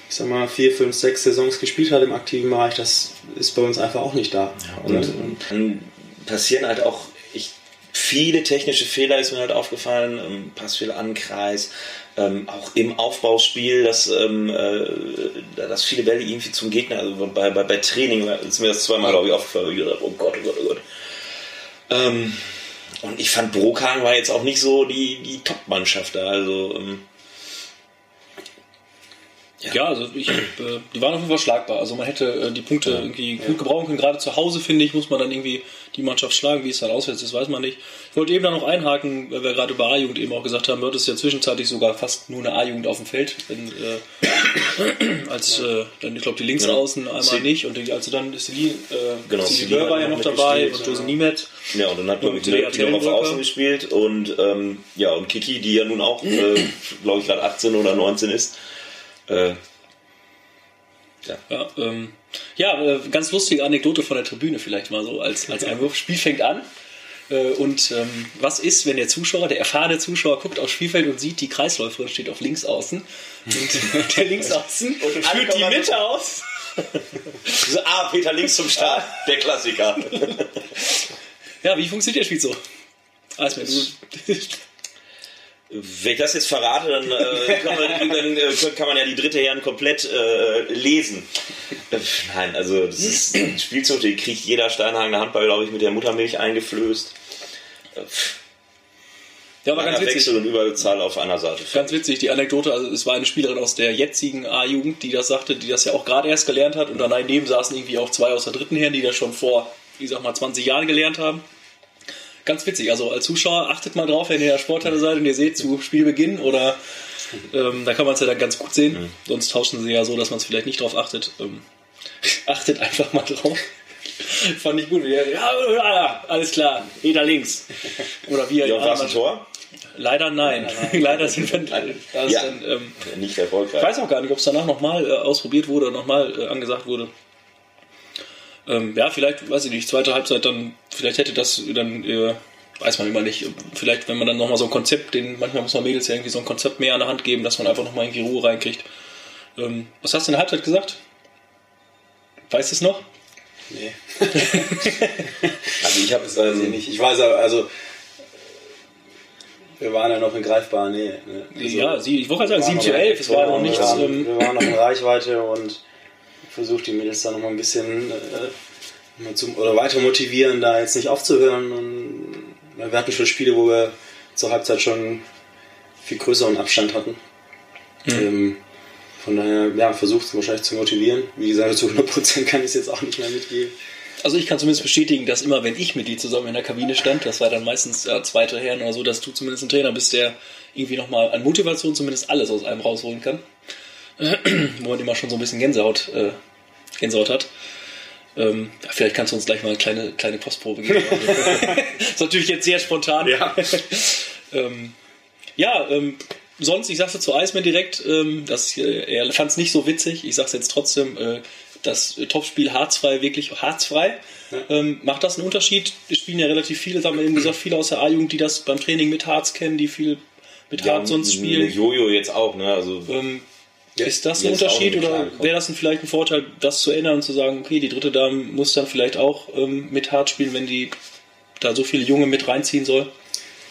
Speaker 3: ich sag mal, vier, fünf, sechs Saisons gespielt hat im aktiven Bereich. Das ist bei uns einfach auch nicht da.
Speaker 2: Und, und dann passieren halt auch echt viele technische Fehler, ist mir halt aufgefallen. Ähm, Passfehler an Kreis, ähm, auch im Aufbauspiel, dass, ähm, äh, dass viele Bälle irgendwie zum Gegner, also bei, bei, bei Training ist mir das zweimal, glaube ich, aufgefallen, ich habe, oh Gott, oh Gott, oh Gott. Ähm, und ich fand, Brokan war jetzt auch nicht so die, die Top-Mannschaft da. Also, ähm,
Speaker 1: Ja, also ich, äh, die waren auf jeden Fall schlagbar. Also man hätte äh, die Punkte irgendwie gut gebrauchen können. Gerade zu Hause, finde ich, muss man dann irgendwie die Mannschaft schlagen. Wie es dann auswärts ist, weiß man nicht. Ich wollte eben da noch einhaken, weil wir gerade über A-Jugend eben auch gesagt haben, wird es ja zwischenzeitlich sogar fast nur eine A-Jugend auf dem Feld. Wenn, äh, als äh, dann, ich glaube, die Linksaußen einmal
Speaker 2: Sie-
Speaker 1: nicht und die, also dann ist die, äh,
Speaker 2: Genau,
Speaker 1: Celine
Speaker 2: Celine
Speaker 1: war ja
Speaker 2: noch
Speaker 1: dabei und Josie
Speaker 3: ja.
Speaker 1: Niemet.
Speaker 2: Ja, und dann hat man
Speaker 1: Lea
Speaker 2: mit noch auf. Außen gespielt und ähm, ja, und Kiki, die ja nun auch, äh, glaube ich, gerade 18 oder 19 ist. Äh,
Speaker 1: Ja, ähm, ja äh, ganz lustige Anekdote von der Tribüne vielleicht mal so als, als Einwurf. Spiel fängt an. Äh, und ähm, was ist, wenn der Zuschauer, der erfahrene Zuschauer, guckt aufs Spielfeld und sieht, die Kreisläuferin steht auf links außen und der links außen führt die Mitte aus.
Speaker 2: so, ah, Peter links zum Start, der Klassiker.
Speaker 1: Ja, wie funktioniert der Spiel so? Alles
Speaker 2: Wenn ich das jetzt verrate, dann, äh, kann, man, dann äh, kann man ja die dritte Herren komplett äh, lesen. Äh, Nein, also das ist ein Spielzug, den kriegt jeder Steinhagener Handball, glaube ich, mit der Muttermilch eingeflößt. Äh,
Speaker 1: Ja, aber ganz witzig.
Speaker 2: Wechsel und Überzahl auf einer Seite.
Speaker 1: Ganz witzig, die Anekdote, also es war eine Spielerin aus der jetzigen A-Jugend, die das sagte, die das ja auch gerade erst gelernt hat und daneben saßen irgendwie auch zwei aus der dritten Herren, die das schon vor, ich sag mal, 20 Jahren gelernt haben. Ganz witzig, also als Zuschauer achtet mal drauf, wenn ihr in der Sporthalle seid und ihr seht zu Spielbeginn oder ähm, da kann man es ja dann ganz gut sehen. Sonst tauschen sie ja so, dass man es vielleicht nicht drauf achtet. Ähm, achtet einfach mal drauf. Fand ich gut. Ja, alles klar, jeder links. Oder wie
Speaker 2: Ja, war ein Tor?
Speaker 1: Leider nein. Leider sind wir da ist
Speaker 2: Ja.
Speaker 1: dann, ähm,
Speaker 2: Nicht
Speaker 1: ich
Speaker 2: erfolgreich.
Speaker 1: weiß auch gar nicht, ob es danach nochmal äh, ausprobiert wurde oder nochmal äh, angesagt wurde. Ähm, ja, vielleicht, weiß ich nicht, zweite Halbzeit dann, vielleicht hätte das dann, äh, weiß man immer nicht, vielleicht, wenn man dann nochmal so ein Konzept, den, manchmal muss man Mädels ja irgendwie so ein Konzept mehr an der Hand geben, dass man einfach nochmal irgendwie Ruhe reinkriegt. Ähm, was hast du in der Halbzeit gesagt? Weißt du es noch?
Speaker 3: Nee,
Speaker 2: Also ich habe
Speaker 3: das weiß ich nicht. Ich weiß aber, also wir waren ja noch in greifbarer Nähe. Ne? Also,
Speaker 1: ja, sie, ich wollte gerade sagen,
Speaker 3: waren
Speaker 1: 7 zu
Speaker 3: noch-
Speaker 1: 11, es war noch
Speaker 3: wir
Speaker 1: nichts.
Speaker 3: waren-
Speaker 1: Ähm,
Speaker 3: Wir waren noch in Reichweite und versucht die Mädels dann noch mal ein bisschen äh, zum, oder weiter motivieren, da jetzt nicht aufzuhören. Und wir hatten schon Spiele, wo wir zur Halbzeit schon viel größeren Abstand hatten. Ähm, von daher, ja, versucht es wahrscheinlich zu motivieren. Wie gesagt, zu 100% kann ich es jetzt auch nicht mehr mitgeben.
Speaker 1: Also ich kann zumindest bestätigen, dass immer, wenn ich mit dir zusammen in der Kabine stand, das war dann meistens ja, zweite Herren oder so, dass du zumindest ein Trainer bist, der irgendwie nochmal an Motivation zumindest alles aus einem rausholen kann. Wo man immer schon so ein bisschen Gänsehaut, äh, Gänsehaut hat. Ähm, ja, vielleicht kannst du uns gleich mal eine kleine, kleine Kostprobe geben. das ist natürlich jetzt sehr spontan.
Speaker 3: Ja.
Speaker 1: ähm, ja, ähm, sonst, ich sag's zu Eisman direkt, ähm, das, äh, er fand es nicht so witzig. Ich sag's jetzt trotzdem, äh, das Topspiel harzfrei, wirklich harzfrei. Ähm, macht das einen Unterschied? Es spielen ja relativ viele, das haben wir eben gesagt, viele aus der A-Jugend, die das beim Training mit Harz kennen, die viel mit Harz sonst spielen.
Speaker 2: Jojo jetzt auch, ne? Also
Speaker 1: Ähm, ist das ein Unterschied oder wäre das ein, vielleicht ein Vorteil, das zu ändern und zu sagen, okay, die dritte Dame muss dann vielleicht auch ähm, mit Harz spielen, wenn die da so viele Junge mit reinziehen soll?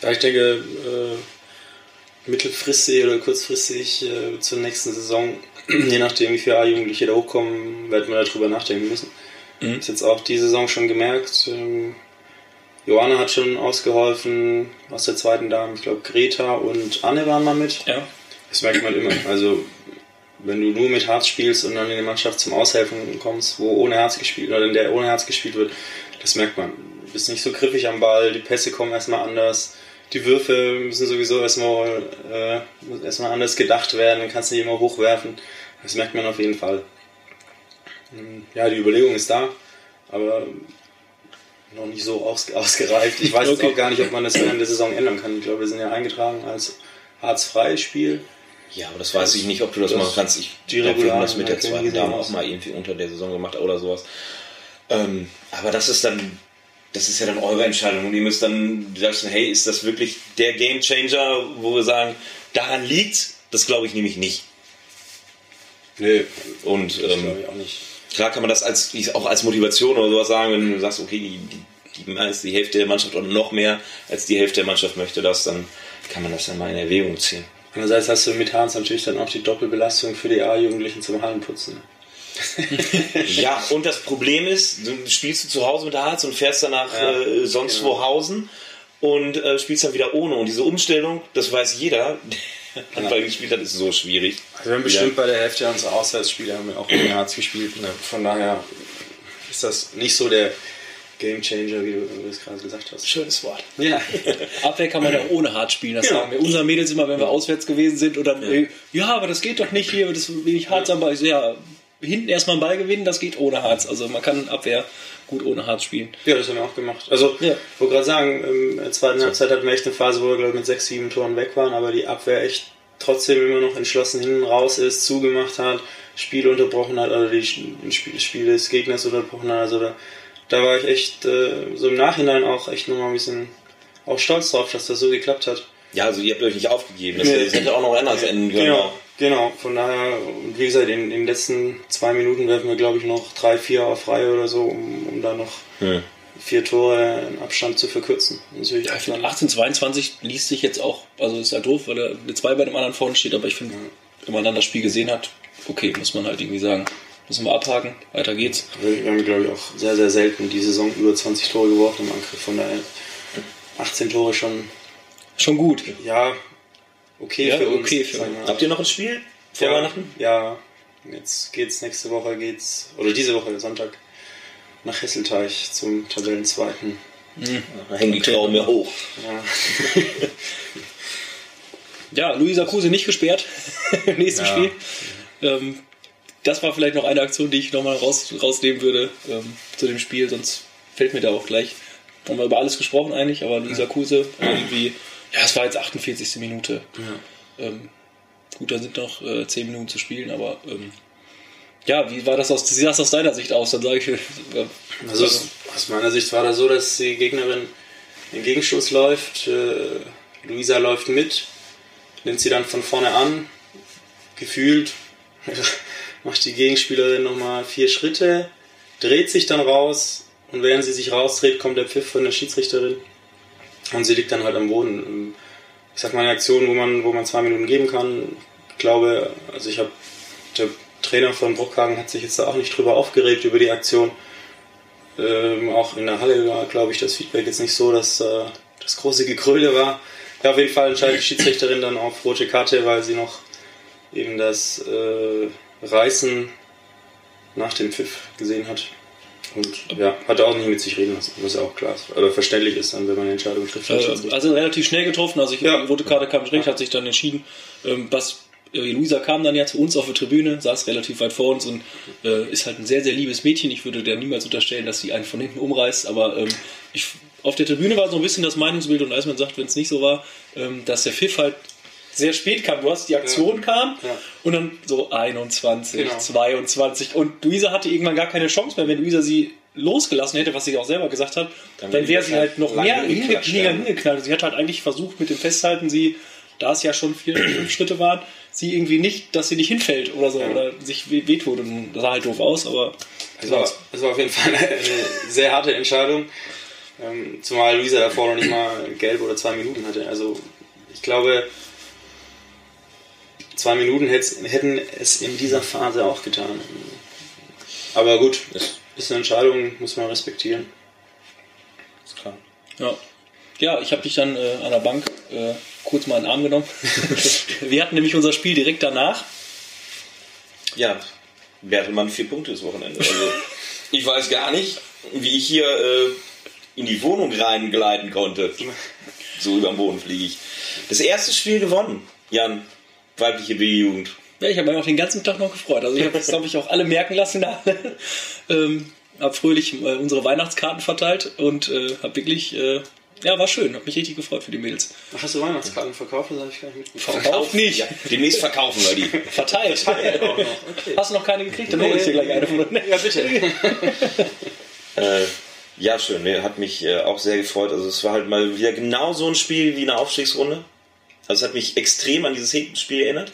Speaker 3: Ja, ich denke, äh, mittelfristig oder kurzfristig äh, zur nächsten Saison, je nachdem wie viele A-Jugendliche da hochkommen, werden wir darüber nachdenken müssen.
Speaker 1: Mhm.
Speaker 3: Ist jetzt auch diese Saison schon gemerkt. Ähm, Johanna hat schon ausgeholfen aus der zweiten Dame. Ich glaube, Greta und Anne waren mal mit.
Speaker 1: Ja.
Speaker 3: Das merkt man immer. Also, wenn du nur mit Herz spielst und dann in die Mannschaft zum Aushelfen kommst, wo ohne Herz gespielt oder in der ohne Herz gespielt wird, das merkt man. Du bist nicht so griffig am Ball, die Pässe kommen erstmal anders, die Würfe müssen sowieso erstmal, äh, erstmal anders gedacht werden, dann kannst du nicht immer hochwerfen. Das merkt man auf jeden Fall. Ähm, Ja, die Überlegung ist da, aber noch nicht so aus, ausgereift. Ich weiß jetzt
Speaker 1: Okay.
Speaker 3: auch gar nicht, ob man das während der Saison ändern kann. Ich glaube, wir sind ja eingetragen als harzfreies Spiel.
Speaker 2: Ja, aber das weiß ich nicht, ob du das,
Speaker 3: Das-
Speaker 2: machen kannst. Ich glaube, wir haben das mit der zweiten Dame auch mal irgendwie unter der Saison gemacht oder sowas. Ähm, aber das ist dann, das ist ja dann eure Entscheidung und ihr müsst dann sagen, hey, ist das wirklich der Game Changer, wo wir sagen, daran liegt's? Das glaube ich nämlich nicht.
Speaker 3: Nee,
Speaker 2: Und
Speaker 3: das
Speaker 2: ähm,
Speaker 3: glaube ich auch nicht.
Speaker 2: klar kann man das als, auch als Motivation oder sowas sagen, wenn du sagst, okay, die, die, die, die Hälfte der Mannschaft oder noch mehr als die Hälfte der Mannschaft möchte das, dann kann man das dann mal in Erwägung ziehen.
Speaker 3: Andererseits hast du mit Hans natürlich dann auch die Doppelbelastung für die A-Jugendlichen zum Hallenputzen.
Speaker 2: Ja, und das Problem ist, du spielst du zu Hause mit der Harz und fährst danach
Speaker 3: Ja,
Speaker 2: äh, sonst
Speaker 3: genau.
Speaker 2: wo Hausen und äh, spielst dann wieder ohne. Und diese Umstellung, das weiß jeder, der Handball gespielt hat, ist so schwierig.
Speaker 3: Also wir haben bestimmt bei der Hälfte unserer Auswärtsspiele haben wir auch ohne Harz gespielt. Ne? Von daher ist das nicht so der Game Changer, wie du, wie du es gerade gesagt hast.
Speaker 1: Schönes Wort.
Speaker 3: Ja.
Speaker 1: Abwehr kann man ja ohne hart spielen, das
Speaker 3: Genau.
Speaker 1: sagen wir unsere Mädels immer, wenn wir auswärts gewesen sind und dann, ja, ja aber das geht doch nicht hier, das will ich hart. Ich so, ja, hinten erstmal einen Ball gewinnen, das geht ohne Harz. Also man kann Abwehr gut ohne Harz spielen.
Speaker 3: ja, das haben wir auch gemacht. Also,
Speaker 1: Ja.
Speaker 3: ich wollte gerade sagen, in der zweiten Halbzeit hatten wir echt eine Phase, wo wir, glaube ich, mit sechs, sieben Toren weg waren, aber die Abwehr echt trotzdem immer noch entschlossen hinten raus ist, zugemacht hat, Spiel unterbrochen hat oder die Spiel, Spiel des Gegners unterbrochen hat. Also da, da war ich echt äh, so im Nachhinein auch echt nochmal ein bisschen auch stolz drauf, dass das so geklappt hat.
Speaker 2: Ja, also ihr habt euch nicht aufgegeben. Das,
Speaker 3: Nee.
Speaker 2: das hätte auch noch anders enden können.
Speaker 3: Genau, genau. Von daher, und wie gesagt, in, in den letzten zwei Minuten werfen wir, glaube ich, noch drei, vier auf Reihe oder so, um, um da noch
Speaker 2: Hm.
Speaker 3: vier Tore in Abstand zu verkürzen. Natürlich
Speaker 1: Ja, ich finde
Speaker 3: dann-
Speaker 1: 1822 liest sich jetzt auch, also ist halt doof, weil da eine 2 bei dem anderen vorne steht, aber ich finde, wenn man dann das Spiel gesehen hat, okay, muss man halt irgendwie sagen, müssen wir abhaken, weiter geht's.
Speaker 3: Wir haben, glaube ich, auch sehr, sehr selten die Saison über 20 Tore geworfen im Angriff. Von daher 18 Tore schon
Speaker 1: Schon gut.
Speaker 3: Ja, okay
Speaker 1: Ja,
Speaker 3: für uns.
Speaker 1: okay für.
Speaker 2: Habt ihr noch ein Spiel vor
Speaker 3: ja,
Speaker 2: Weihnachten?
Speaker 3: Ja, jetzt geht's nächste Woche geht's oder diese Woche Sonntag nach Hesselteich zum Tabellenzweiten.
Speaker 2: Da hängen die. Trauben mir hoch.
Speaker 3: Ja.
Speaker 1: Ja, Luisa Kruse nicht gesperrt. Nächstes
Speaker 3: Ja.
Speaker 1: Spiel. Ähm, das war vielleicht noch eine Aktion, die ich nochmal raus, rausnehmen würde ähm, zu dem Spiel, sonst fällt mir da auch gleich. Haben wir über alles gesprochen eigentlich, aber Luisa Kruse irgendwie, ja, es war jetzt 48. Minute. Ähm, gut, da sind noch äh, 10 Minuten zu spielen, aber ähm, ja, wie war das aus, sah das aus deiner Sicht aus? Dann sage ich, äh,
Speaker 3: Also aus meiner Sicht war das so, dass die Gegnerin den Gegenstoß läuft, äh, Luisa läuft mit, nimmt sie dann von vorne an, gefühlt, macht die Gegenspielerin nochmal vier Schritte, dreht sich dann raus und während sie sich rausdreht, kommt der Pfiff von der Schiedsrichterin und sie liegt dann halt am Boden. Ich sag mal eine Aktion, wo man, wo man zwei Minuten geben kann. Ich glaube, also ich habe, der Trainer von Bruckhagen hat sich jetzt da auch nicht drüber aufgeregt über die Aktion. Ähm, auch in der Halle war, glaube ich, das Feedback jetzt nicht so, dass äh, das große Gekröle war. Ja, auf jeden Fall entscheidet die Schiedsrichterin dann auf rote Karte, weil sie noch eben das äh, Reißen nach dem Pfiff gesehen hat. Und ja, hat er auch nicht mit sich reden lassen, was ja auch klar ist. Oder verständlich ist dann, wenn man eine Entscheidung trifft. als
Speaker 1: Äh, also relativ schnell getroffen, also ich,
Speaker 3: Ja.
Speaker 1: die rote Karte kam direkt, hat sich dann entschieden. Ähm, was äh, Luisa kam dann ja zu uns auf der Tribüne, saß relativ weit vor uns und äh, ist halt ein sehr, sehr liebes Mädchen. Ich würde der niemals unterstellen, dass sie einen von hinten umreißt, aber ähm, ich, auf der Tribüne war so ein bisschen das Meinungsbild und Eismann sagt, wenn es nicht so war, ähm, dass der Pfiff halt sehr spät kam. Du hast die Aktion
Speaker 3: Ja.
Speaker 1: kam
Speaker 3: Ja.
Speaker 1: und dann so 21,
Speaker 3: Genau.
Speaker 1: 22 und Luisa hatte irgendwann gar keine Chance mehr, wenn Luisa sie losgelassen hätte, was sie auch selber gesagt hat,
Speaker 2: Dann
Speaker 1: dann,
Speaker 2: wäre
Speaker 1: sie halt noch mehr hingeknallt. Sie hat halt eigentlich versucht mit dem Festhalten, sie, da es ja schon vier, fünf Schritte waren, sie irgendwie nicht, dass sie nicht hinfällt oder so,
Speaker 3: Ja.
Speaker 1: oder sich weh- wehtut. Und das sah halt doof aus, aber
Speaker 3: Es war, es war auf jeden Fall eine, eine sehr harte Entscheidung. Ähm, zumal Luisa davor noch nicht mal gelb oder zwei Minuten hatte. Also ich glaube, zwei Minuten hätten es in dieser Phase auch getan. Aber gut, ist eine Entscheidung, muss man respektieren.
Speaker 2: Ist klar.
Speaker 1: ja. Ja, ich habe dich dann äh, an der Bank äh, kurz mal in den Arm genommen. Wir hatten nämlich unser Spiel direkt danach.
Speaker 2: Ja, Bertelmann vier Punkte das Wochenende. Also, ich weiß gar nicht, wie ich hier äh, in die Wohnung reingleiten konnte. So über den Boden fliege ich. Das erste Spiel gewonnen, Jan. Weibliche B-Jugend.
Speaker 1: Ja, ich habe mich auch den ganzen Tag noch gefreut. Also ich habe das, glaube ich, auch alle merken lassen. Da. ähm, habe fröhlich äh, unsere Weihnachtskarten verteilt und äh, habe wirklich, äh, ja, war schön. Habe mich richtig gefreut für die Mädels.
Speaker 3: Hast du Weihnachtskarten verkauft? Das habe ich gar nicht mitbekommen.
Speaker 1: Verkauft nicht.
Speaker 2: Ja, demnächst verkaufen wir die.
Speaker 1: Verteilt.
Speaker 3: auch noch. Okay.
Speaker 1: Hast du noch keine gekriegt? Dann hole ich dir gleich eine von
Speaker 3: Ja, bitte.
Speaker 2: Äh, ja, schön. Nee, hat mich äh, auch sehr gefreut. Also es war halt mal wieder genau so ein Spiel wie eine Aufstiegsrunde. Also es hat mich extrem an dieses Hekenspiel erinnert.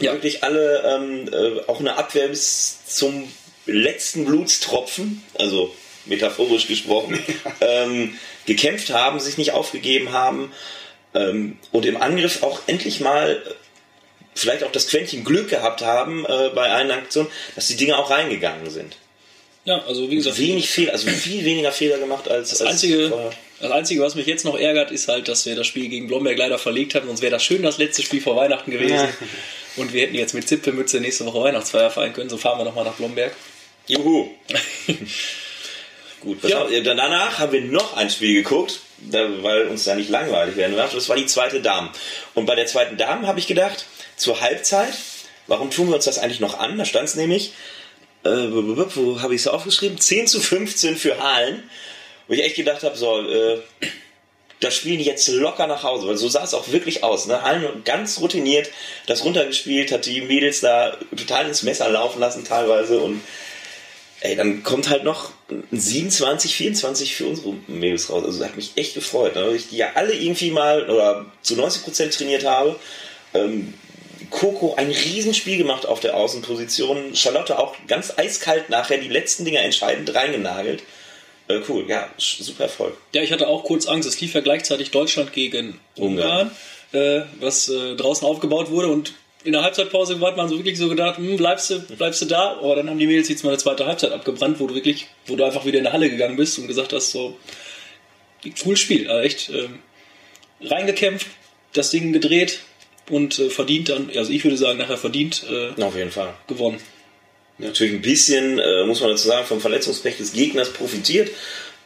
Speaker 1: Ja.
Speaker 2: Wirklich alle, ähm, äh, auch eine Abwehr bis zum letzten Blutstropfen, also metaphorisch gesprochen, ähm, gekämpft haben, sich nicht aufgegeben haben ähm, und im Angriff auch endlich mal äh, vielleicht auch das Quäntchen Glück gehabt haben äh, bei einer Aktion, dass die Dinge auch reingegangen sind.
Speaker 1: Ja, also wie gesagt,
Speaker 2: Wenig Fehler, also viel weniger Fehler gemacht als
Speaker 1: das
Speaker 2: als
Speaker 1: Einzige,
Speaker 2: vorher.
Speaker 1: Das Einzige, was mich jetzt noch ärgert, ist halt, dass wir das Spiel gegen Blomberg leider verlegt haben. Sonst wäre das schön das letzte Spiel vor Weihnachten gewesen.
Speaker 3: Ja.
Speaker 1: Und wir hätten jetzt mit Zipfelmütze nächste Woche Weihnachtsfeier feiern können. So fahren wir nochmal nach Blomberg.
Speaker 2: Juhu. Gut,
Speaker 1: Ja.
Speaker 2: haben danach haben wir noch ein Spiel geguckt, weil uns da nicht langweilig werden darf. Das war die zweite Dame. Und bei der zweiten Dame habe ich gedacht, zur Halbzeit, warum tun wir uns das eigentlich noch an? Da stand es nämlich, äh, wo habe ich es aufgeschrieben? 10 zu 15 für Halen. Wo ich echt gedacht habe, so, äh, das spielen die jetzt locker nach Hause, weil so sah es auch wirklich aus. Ne? Hallen ganz routiniert das runtergespielt, hat die Mädels da total ins Messer laufen lassen teilweise und ey, dann kommt halt noch ein 27, 24 für unsere Mädels raus. Also das hat mich echt gefreut, ne? weil ich die ja alle irgendwie mal oder zu 90 Prozent trainiert habe. Ähm, Coco ein Riesenspiel gemacht auf der Außenposition. Charlotte auch ganz eiskalt nachher die letzten Dinger entscheidend reingenagelt. Äh, cool, ja, super Erfolg.
Speaker 1: Ja, ich hatte auch kurz Angst. Es lief ja gleichzeitig Deutschland gegen Ungarn, äh, was äh, draußen aufgebaut wurde. Und in der Halbzeitpause hat man so wirklich so gedacht, hm, bleibst du, bleibst du da? Aber dann haben die Mädels jetzt mal eine zweite Halbzeit abgebrannt, wo du wirklich, wo du einfach wieder in der Halle gegangen bist und gesagt hast, so, cooles Spiel. Also echt, ähm, reingekämpft, das Ding gedreht und äh, verdient dann, also ich würde sagen, nachher verdient äh,
Speaker 2: Auf jeden Fall.
Speaker 1: gewonnen.
Speaker 2: Natürlich ein bisschen, äh, muss man dazu sagen, vom Verletzungspech des Gegners profitiert.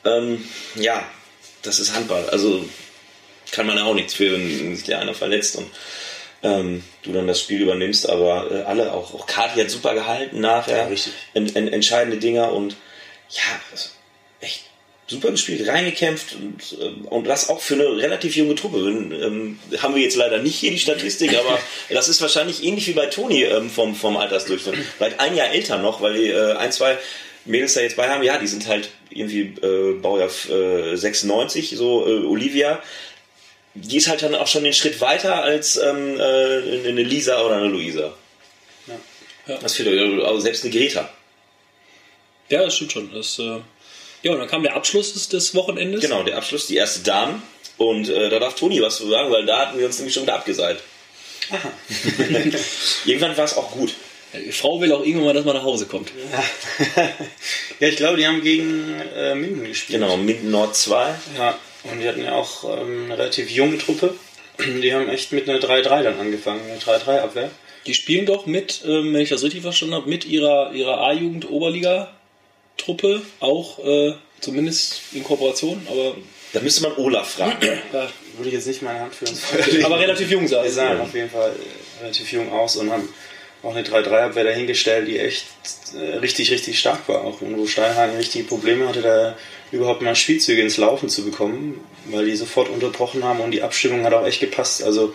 Speaker 2: Ähm, ja, das ist Handball. Also kann man ja auch nichts für, wenn sich der einer verletzt und ähm, du dann das Spiel übernimmst. Aber äh, alle, auch, auch Kati hat super gehalten nachher.
Speaker 3: Ja, richtig.
Speaker 2: En, en, entscheidende Dinger und ja, also echt super gespielt, reingekämpft und, ähm, und das auch für eine relativ junge Truppe. Ähm, haben wir jetzt leider nicht hier die Statistik, aber das ist wahrscheinlich ähnlich wie bei Toni ähm, vom, vom Altersdurchschnitt. Vielleicht ein Jahr älter noch, weil die äh, ein, zwei Mädels da jetzt bei haben, ja, die sind halt irgendwie äh, Baujahr äh, 96, so äh, Olivia. Die ist halt dann auch schon den Schritt weiter als ähm, äh, eine Lisa oder eine Luisa.
Speaker 3: Ja.
Speaker 1: Ja.
Speaker 2: Das fehlt, also selbst eine Greta.
Speaker 1: Ja, das stimmt schon. Das, äh, ja, und dann kam der Abschluss des, des Wochenendes.
Speaker 2: Genau, der Abschluss, die erste Damen. Und äh, da darf Toni was zu sagen, weil da hatten wir uns nämlich schon wieder abgeseilt. Irgendwann war es auch gut.
Speaker 1: Die Frau will auch irgendwann mal, dass man nach Hause kommt.
Speaker 3: ja, ich glaube, die haben gegen äh, Minden gespielt.
Speaker 2: Genau, Minden Nord 2.
Speaker 3: Ja, und die hatten ja auch ähm, eine relativ junge Truppe. Die haben echt mit einer 3-3 dann angefangen, eine 3-3-Abwehr.
Speaker 1: Die spielen doch mit, ähm, wenn ich das richtig verstanden habe, mit ihrer, ihrer A-Jugend-Oberliga-Truppe auch, äh, zumindest in Kooperation, aber,
Speaker 2: Da müsste man Olaf fragen.
Speaker 1: ja,
Speaker 3: Würde ich jetzt nicht meine Hand für uns
Speaker 1: aber relativ jung
Speaker 3: Die
Speaker 1: sein.
Speaker 3: sahen auf jeden Fall äh, relativ jung aus und haben auch eine 3-3-Abwehr dahingestellt, die echt äh, richtig, richtig stark war. Auch und wo Steinhagen richtige Probleme hatte, da überhaupt mal Spielzüge ins Laufen zu bekommen, weil die sofort unterbrochen haben und die Abstimmung hat auch echt gepasst. Also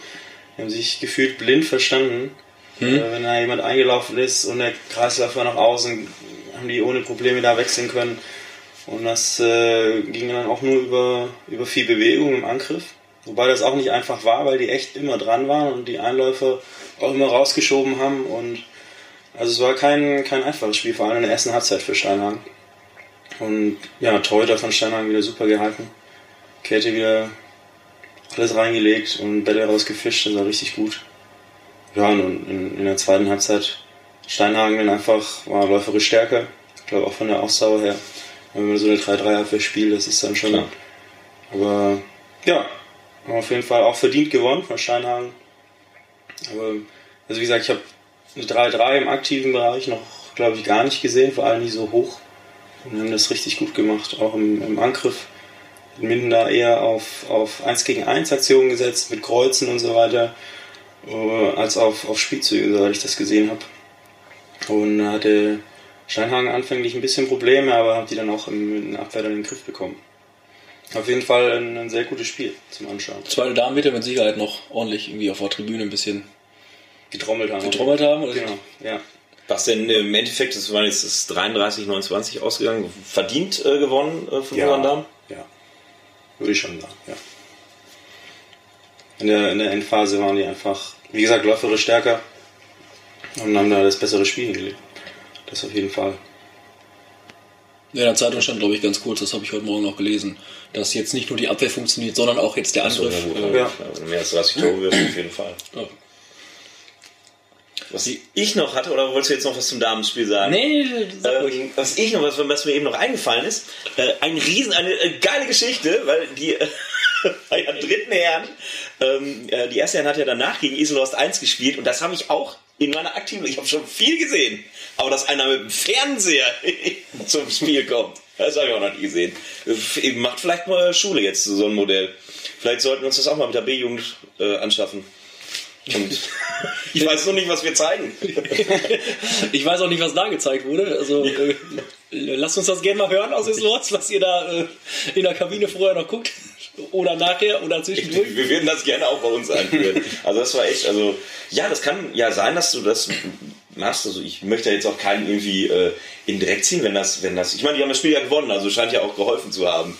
Speaker 3: die haben sich gefühlt blind verstanden. Äh, wenn da jemand eingelaufen ist und der Kreislauf war nach außen, haben die ohne Probleme da wechseln können. Und das äh, ging dann auch nur über, über viel Bewegung im Angriff. Wobei das auch nicht einfach war, weil die echt immer dran waren und die Einläufer auch immer rausgeschoben haben. Und also es war kein, kein einfaches Spiel, vor allem in der ersten Halbzeit für Steinhagen. Und ja, Torhüter von Steinhagen wieder super gehalten. Käthe wieder alles reingelegt und Bälle rausgefischt, das war richtig gut. Ja, und in, in der zweiten Halbzeit Steinhagen einfach war läuferisch stärker. Ich glaube auch von der Ausdauer her. Wenn man so eine 3-3-Abwehr spielt, das ist dann schon.
Speaker 2: Klar.
Speaker 3: Aber ja, haben auf jeden Fall auch verdient gewonnen von Steinhagen. Aber, also wie gesagt, ich habe eine 3-3 im aktiven Bereich noch, glaube ich, gar nicht gesehen, vor allem nicht so hoch. Und haben das richtig gut gemacht, auch im, im Angriff. In Minden da eher auf, auf 1 gegen 1 Aktionen gesetzt, mit Kreuzen und so weiter, äh, als auf, auf Spielzüge, soweit ich das gesehen habe. Und da hatte Steinhagen anfänglich ein bisschen Probleme, aber hat die dann auch im, in Abwehr dann in den Griff bekommen. Auf jeden Fall ein, ein sehr gutes Spiel zum Anschauen.
Speaker 1: Zweite Damen wird ja mit Sicherheit noch ordentlich irgendwie auf der Tribüne ein bisschen
Speaker 3: Getrommelt haben.
Speaker 1: getrommelt haben. Oder?
Speaker 3: Genau, ja.
Speaker 2: Was denn im Endeffekt, das war jetzt das 33, 29 ausgegangen, verdient äh, gewonnen äh, von unseren Damen?
Speaker 3: Ja. Würde ich schon sagen, ja. In der, in der Endphase waren die einfach, wie gesagt, läuferisch stärker und haben da das bessere Spiel hingelegt. Das auf jeden Fall.
Speaker 1: Ja, in der Zeitung stand, glaube ich, ganz kurz, das habe ich heute Morgen noch gelesen, dass jetzt nicht nur die Abwehr funktioniert, sondern auch jetzt der Angriff.
Speaker 2: So,
Speaker 1: äh,
Speaker 3: Ja.
Speaker 2: Wenn du mehr als 30 Tore wirst, auf jeden Fall.
Speaker 1: ja.
Speaker 2: Was ich noch hatte, oder wolltest du jetzt noch was zum Damenspiel sagen?
Speaker 1: Nee, sag ruhig.
Speaker 2: Ähm, was ich noch, was, was mir eben noch eingefallen ist, äh, ein Riesen, eine äh, geile Geschichte, weil die äh, bei der dritten Herren, ähm, äh, die erste Herren hat ja danach gegen Iselhorst 1 gespielt und das habe ich auch in meiner aktiven, ich habe schon viel gesehen, aber dass einer mit dem Fernseher zum Spiel kommt, das habe ich auch noch nie gesehen. Macht vielleicht mal Schule jetzt so ein Modell. Vielleicht sollten wir uns das auch mal mit der B-Jugend äh, anschaffen. Und ich weiß noch nicht, was wir zeigen.
Speaker 1: Ich weiß auch nicht, was da gezeigt wurde. Also äh, lasst uns das gerne mal hören aus Islords, was ihr da äh, in der Kabine vorher noch guckt. Oder nachher oder zwischendurch.
Speaker 2: Wir würden das gerne auch bei uns einführen. Also das war echt, also ja, das kann ja sein, dass du das machst. Also ich möchte jetzt auch keinen irgendwie äh, in Dreck ziehen, wenn das, wenn das. Ich meine, die haben das Spiel ja gewonnen, also scheint ja auch geholfen zu haben.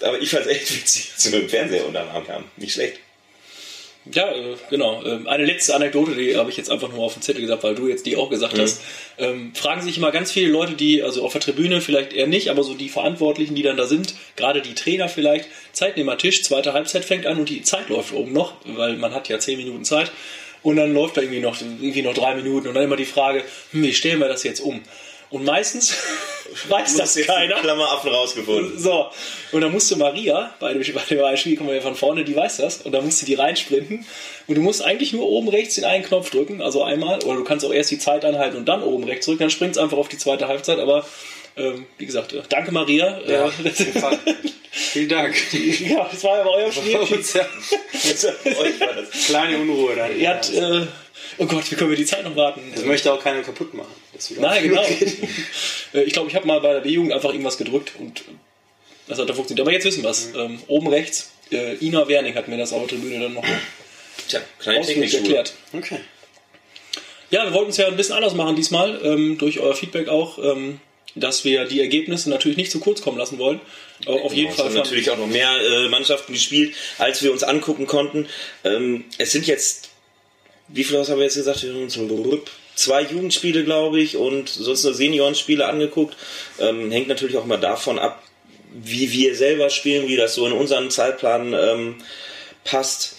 Speaker 2: Aber ich fand es echt witzig, dass sie mit dem Fernseher unter den Arm kamen. Nicht schlecht.
Speaker 1: Ja, äh, genau. Ähm, Eine letzte Anekdote, die habe ich jetzt einfach nur auf den Zettel gesagt, weil du jetzt die auch gesagt hast. Ähm, fragen sich immer ganz viele Leute, die, also auf der Tribüne vielleicht eher nicht, aber so die Verantwortlichen, die dann da sind, gerade die Trainer vielleicht, Zeitnehmertisch, zweite Halbzeit fängt an und die Zeit läuft oben noch, weil man hat ja zehn Minuten Zeit. Und dann läuft da irgendwie noch, irgendwie noch drei Minuten und dann immer die Frage, hm, wie stellen wir das jetzt um? Und meistens weiß das keiner.
Speaker 2: Klammeraffen rausgefunden.
Speaker 1: So, und dann musste Maria, bei dem, bei dem Beispiel kommen wir von vorne, die weiß das, und dann musste die reinsprinten. Und du musst eigentlich nur oben rechts den einen Knopf drücken, also einmal, oder du kannst auch erst die Zeit anhalten und dann oben rechts drücken, dann springt es einfach auf die zweite Halbzeit, aber ähm, wie gesagt, äh, danke Maria.
Speaker 3: Ja,
Speaker 1: Äh.
Speaker 3: Vielen Dank.
Speaker 1: ja, das war aber euer Spiel.
Speaker 2: Euch war das.
Speaker 3: Kleine Unruhe dann.
Speaker 1: Ihr habt, äh, oh Gott, wie können wir die Zeit noch warten?
Speaker 3: Das möchte auch keiner kaputt machen.
Speaker 1: Nein, genau. Äh, ich glaube, ich habe mal bei der B-Jugend einfach irgendwas gedrückt und äh, das hat da funktioniert. Aber jetzt wissen wir es. Ähm, oben rechts, äh, Ina Werning hat mir das auf der Tribüne dann noch
Speaker 2: Tja, kleine
Speaker 1: erklärt.
Speaker 3: Okay.
Speaker 1: Ja, wir wollten es ja ein bisschen anders machen diesmal, ähm, durch euer Feedback auch, ähm, dass wir die Ergebnisse natürlich nicht zu kurz kommen lassen wollen. Aber auf jeden
Speaker 2: Es
Speaker 1: Fall
Speaker 2: haben
Speaker 1: fand-
Speaker 2: natürlich auch noch mehr äh, Mannschaften gespielt, als wir uns angucken konnten. Ähm, es sind jetzt, wie viel was haben wir jetzt gesagt? Zwei Jugendspiele, glaube ich, und sonst nur Seniorenspiele angeguckt. Ähm, hängt natürlich auch mal davon ab, wie wir selber spielen, wie das so in unseren Zeitplan ähm, passt.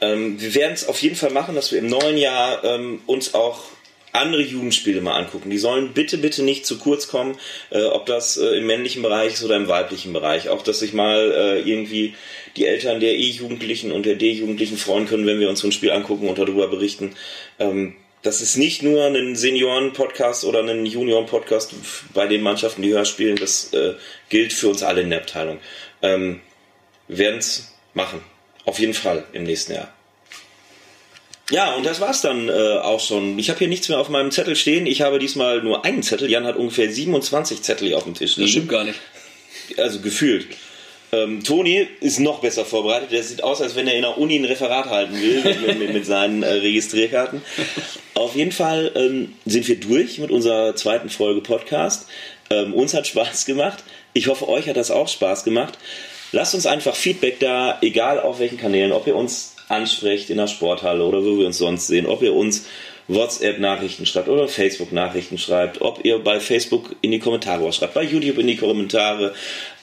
Speaker 2: Ähm, wir werden es auf jeden Fall machen, dass wir im neuen Jahr ähm, uns auch andere Jugendspiele mal angucken. Die sollen bitte, bitte nicht zu kurz kommen, äh, ob das äh, im männlichen Bereich ist oder im weiblichen Bereich. Auch, dass sich mal äh, irgendwie die Eltern der E-Jugendlichen und der D-Jugendlichen freuen können, wenn wir uns so ein Spiel angucken und darüber berichten. Ähm, das ist nicht nur ein Senioren-Podcast oder ein Junioren-Podcast bei den Mannschaften, die höher spielen. Das äh, gilt für uns alle in der Abteilung. Ähm, werden es machen. Auf jeden Fall im nächsten Jahr. Ja, und das war's dann äh, auch schon. Ich habe hier nichts mehr auf meinem Zettel stehen. Ich habe diesmal nur einen Zettel. Jan hat ungefähr 27 Zettel hier auf dem Tisch liegen.
Speaker 1: Das stimmt gar nicht.
Speaker 2: Also gefühlt. Ähm, Toni ist noch besser vorbereitet. Der sieht aus, als wenn er in der Uni ein Referat halten will mit, mit, mit seinen äh, Registrierkarten. Auf jeden Fall ähm, sind wir durch mit unserer zweiten Folge Podcast. Ähm, uns hat Spaß gemacht. Ich hoffe, euch hat das auch Spaß gemacht. Lasst uns einfach Feedback da, egal auf welchen Kanälen, ob ihr uns ansprecht in der Sporthalle oder wo wir uns sonst sehen, ob ihr uns WhatsApp-Nachrichten schreibt oder Facebook-Nachrichten schreibt, ob ihr bei Facebook in die Kommentare was schreibt, bei YouTube in die Kommentare.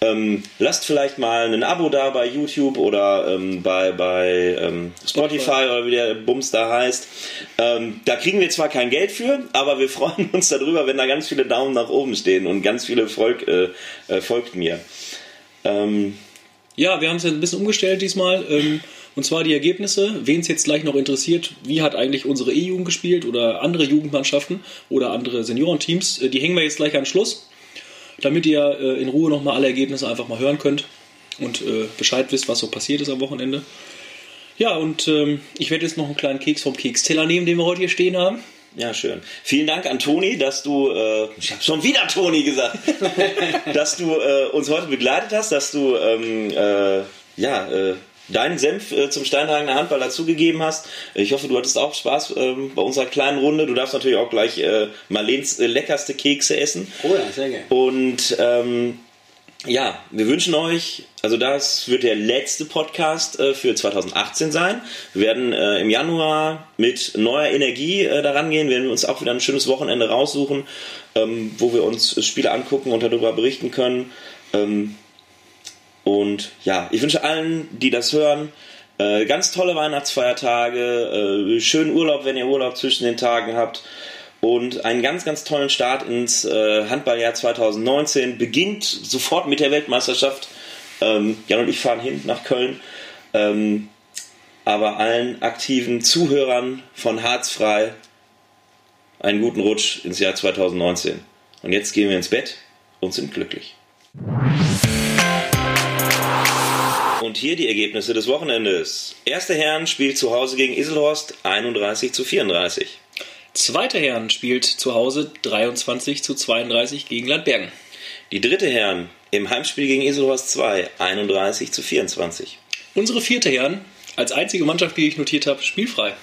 Speaker 2: Ähm, lasst vielleicht mal ein Abo da bei YouTube oder ähm, bei, bei ähm, Spotify oder wie der Bums da heißt. Ähm, da kriegen wir zwar kein Geld für, aber wir freuen uns darüber, wenn da ganz viele Daumen nach oben stehen und ganz viele Volk, äh, äh, folgt mir. Ähm,
Speaker 1: Ja, wir haben es ja ein bisschen umgestellt diesmal. Und zwar die Ergebnisse. Wen es jetzt gleich noch interessiert, wie hat eigentlich unsere E-Jugend gespielt oder andere Jugendmannschaften oder andere Seniorenteams, äh, die hängen wir jetzt gleich an Schluss, damit ihr äh, in Ruhe nochmal alle Ergebnisse einfach mal hören könnt und äh, Bescheid wisst, was so passiert ist am Wochenende. Ja, und ähm, ich werde jetzt noch einen kleinen Keks vom Keksteller nehmen, den wir heute hier stehen haben.
Speaker 2: Ja, schön. Vielen Dank an Toni, dass du, äh, ich habe schon wieder Toni gesagt, dass du äh, uns heute begleitet hast, dass du ähm, äh, ja äh, deinen Senf äh, zum Steinhagener Handball dazugegeben hast. Ich hoffe, du hattest auch Spaß ähm, bei unserer kleinen Runde. Du darfst natürlich auch gleich äh, Marlens äh, leckerste Kekse essen.
Speaker 3: Oh ja, sehr gerne.
Speaker 2: Und ähm, ja, wir wünschen euch, also das wird der letzte Podcast äh, für 2018 sein. Wir werden äh, im Januar mit neuer Energie äh, daran gehen, werden wir uns auch wieder ein schönes Wochenende raussuchen, ähm, wo wir uns Spiele angucken und darüber berichten können. Ähm, und ja, ich wünsche allen, die das hören, äh, ganz tolle Weihnachtsfeiertage, äh, schönen Urlaub, wenn ihr Urlaub zwischen den Tagen habt. Und einen ganz, ganz tollen Start ins äh, Handballjahr 2019. Beginnt sofort mit der Weltmeisterschaft. Ähm, Jan und ich fahren hin nach Köln. Ähm, aber allen aktiven Zuhörern von Harzfrei einen guten Rutsch ins Jahr 2019. Und jetzt gehen wir ins Bett und sind glücklich. Und hier die Ergebnisse des Wochenendes. Erste Herren spielt zu Hause gegen Iselhorst 31 zu 34.
Speaker 1: Zweiter Herren spielt zu Hause 23 zu 32 gegen Landbergen.
Speaker 2: Die dritte Herren im Heimspiel gegen Iselhorst 2 31 zu 24.
Speaker 1: Unsere vierte Herren, als einzige Mannschaft, die ich notiert habe, spielfrei.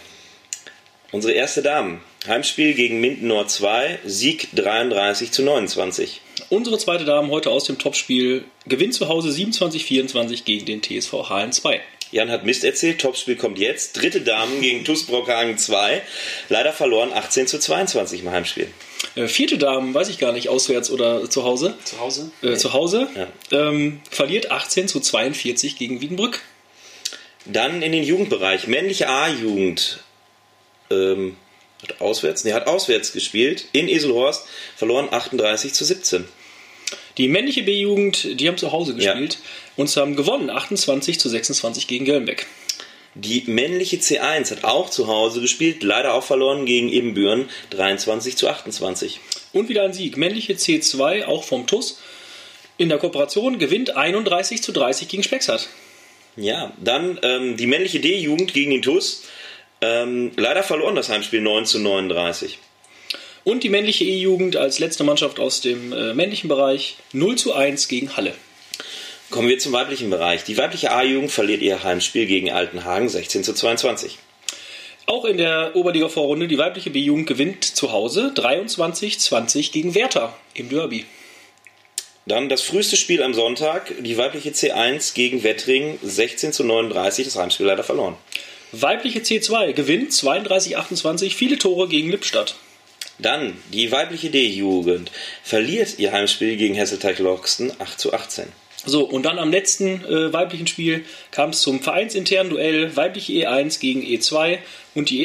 Speaker 2: Unsere erste Damen Heimspiel gegen Minden Nord 2 Sieg 33 zu 29.
Speaker 1: Unsere zweite Dame heute aus dem Topspiel gewinnt zu Hause 27-24 gegen den TSV Halen 2.
Speaker 2: Jan hat Mist erzählt, Topspiel kommt jetzt. Dritte Damen gegen TuS Brockhagen 2. Leider verloren 18 zu 22 im Heimspiel.
Speaker 1: Äh, vierte Dame, weiß ich gar nicht, auswärts oder zu Hause.
Speaker 3: Zu Hause?
Speaker 1: Äh, zu Hause
Speaker 2: Ja.
Speaker 1: ähm, verliert 18 zu 42 gegen Wiedenbrück.
Speaker 2: Dann in den Jugendbereich. Männliche A-Jugend. Ähm, Hat auswärts? Nee, hat auswärts gespielt. In Iselhorst. Verloren 38 zu 17.
Speaker 1: Die männliche B-Jugend, die haben zu Hause gespielt ja. und sie haben gewonnen 28 zu 26 gegen Gelnbeck.
Speaker 2: Die männliche C1 hat auch zu Hause gespielt, leider auch verloren gegen Ebenbüren 23 zu 28.
Speaker 1: Und wieder ein Sieg. Männliche C2, auch vom TUS, in der Kooperation gewinnt 31 zu 30 gegen Spexart.
Speaker 2: Ja, dann ähm, die männliche D-Jugend gegen den TUS. Ähm, leider verloren das Heimspiel 9 zu 39.
Speaker 1: Und die männliche E-Jugend als letzte Mannschaft aus dem äh, männlichen Bereich 0 zu 1 gegen Halle.
Speaker 2: Kommen wir zum weiblichen Bereich. Die weibliche A-Jugend verliert ihr Heimspiel gegen Altenhagen 16 zu 22.
Speaker 1: Auch in der Oberliga-Vorrunde die weibliche B-Jugend gewinnt zu Hause 23-20 gegen Werther im Derby.
Speaker 2: Dann das früheste Spiel am Sonntag, die weibliche C1 gegen Wettring 16 zu 39, das Heimspiel leider verloren.
Speaker 1: Weibliche C2 gewinnt 32-28, viele Tore gegen Lippstadt.
Speaker 2: Dann die weibliche D-Jugend verliert ihr Heimspiel gegen Hesselteig-Loxten 8 zu 18.
Speaker 1: So, und dann am letzten äh, weiblichen Spiel kam es zum vereinsinternen Duell weibliche E1 gegen E2 und die E1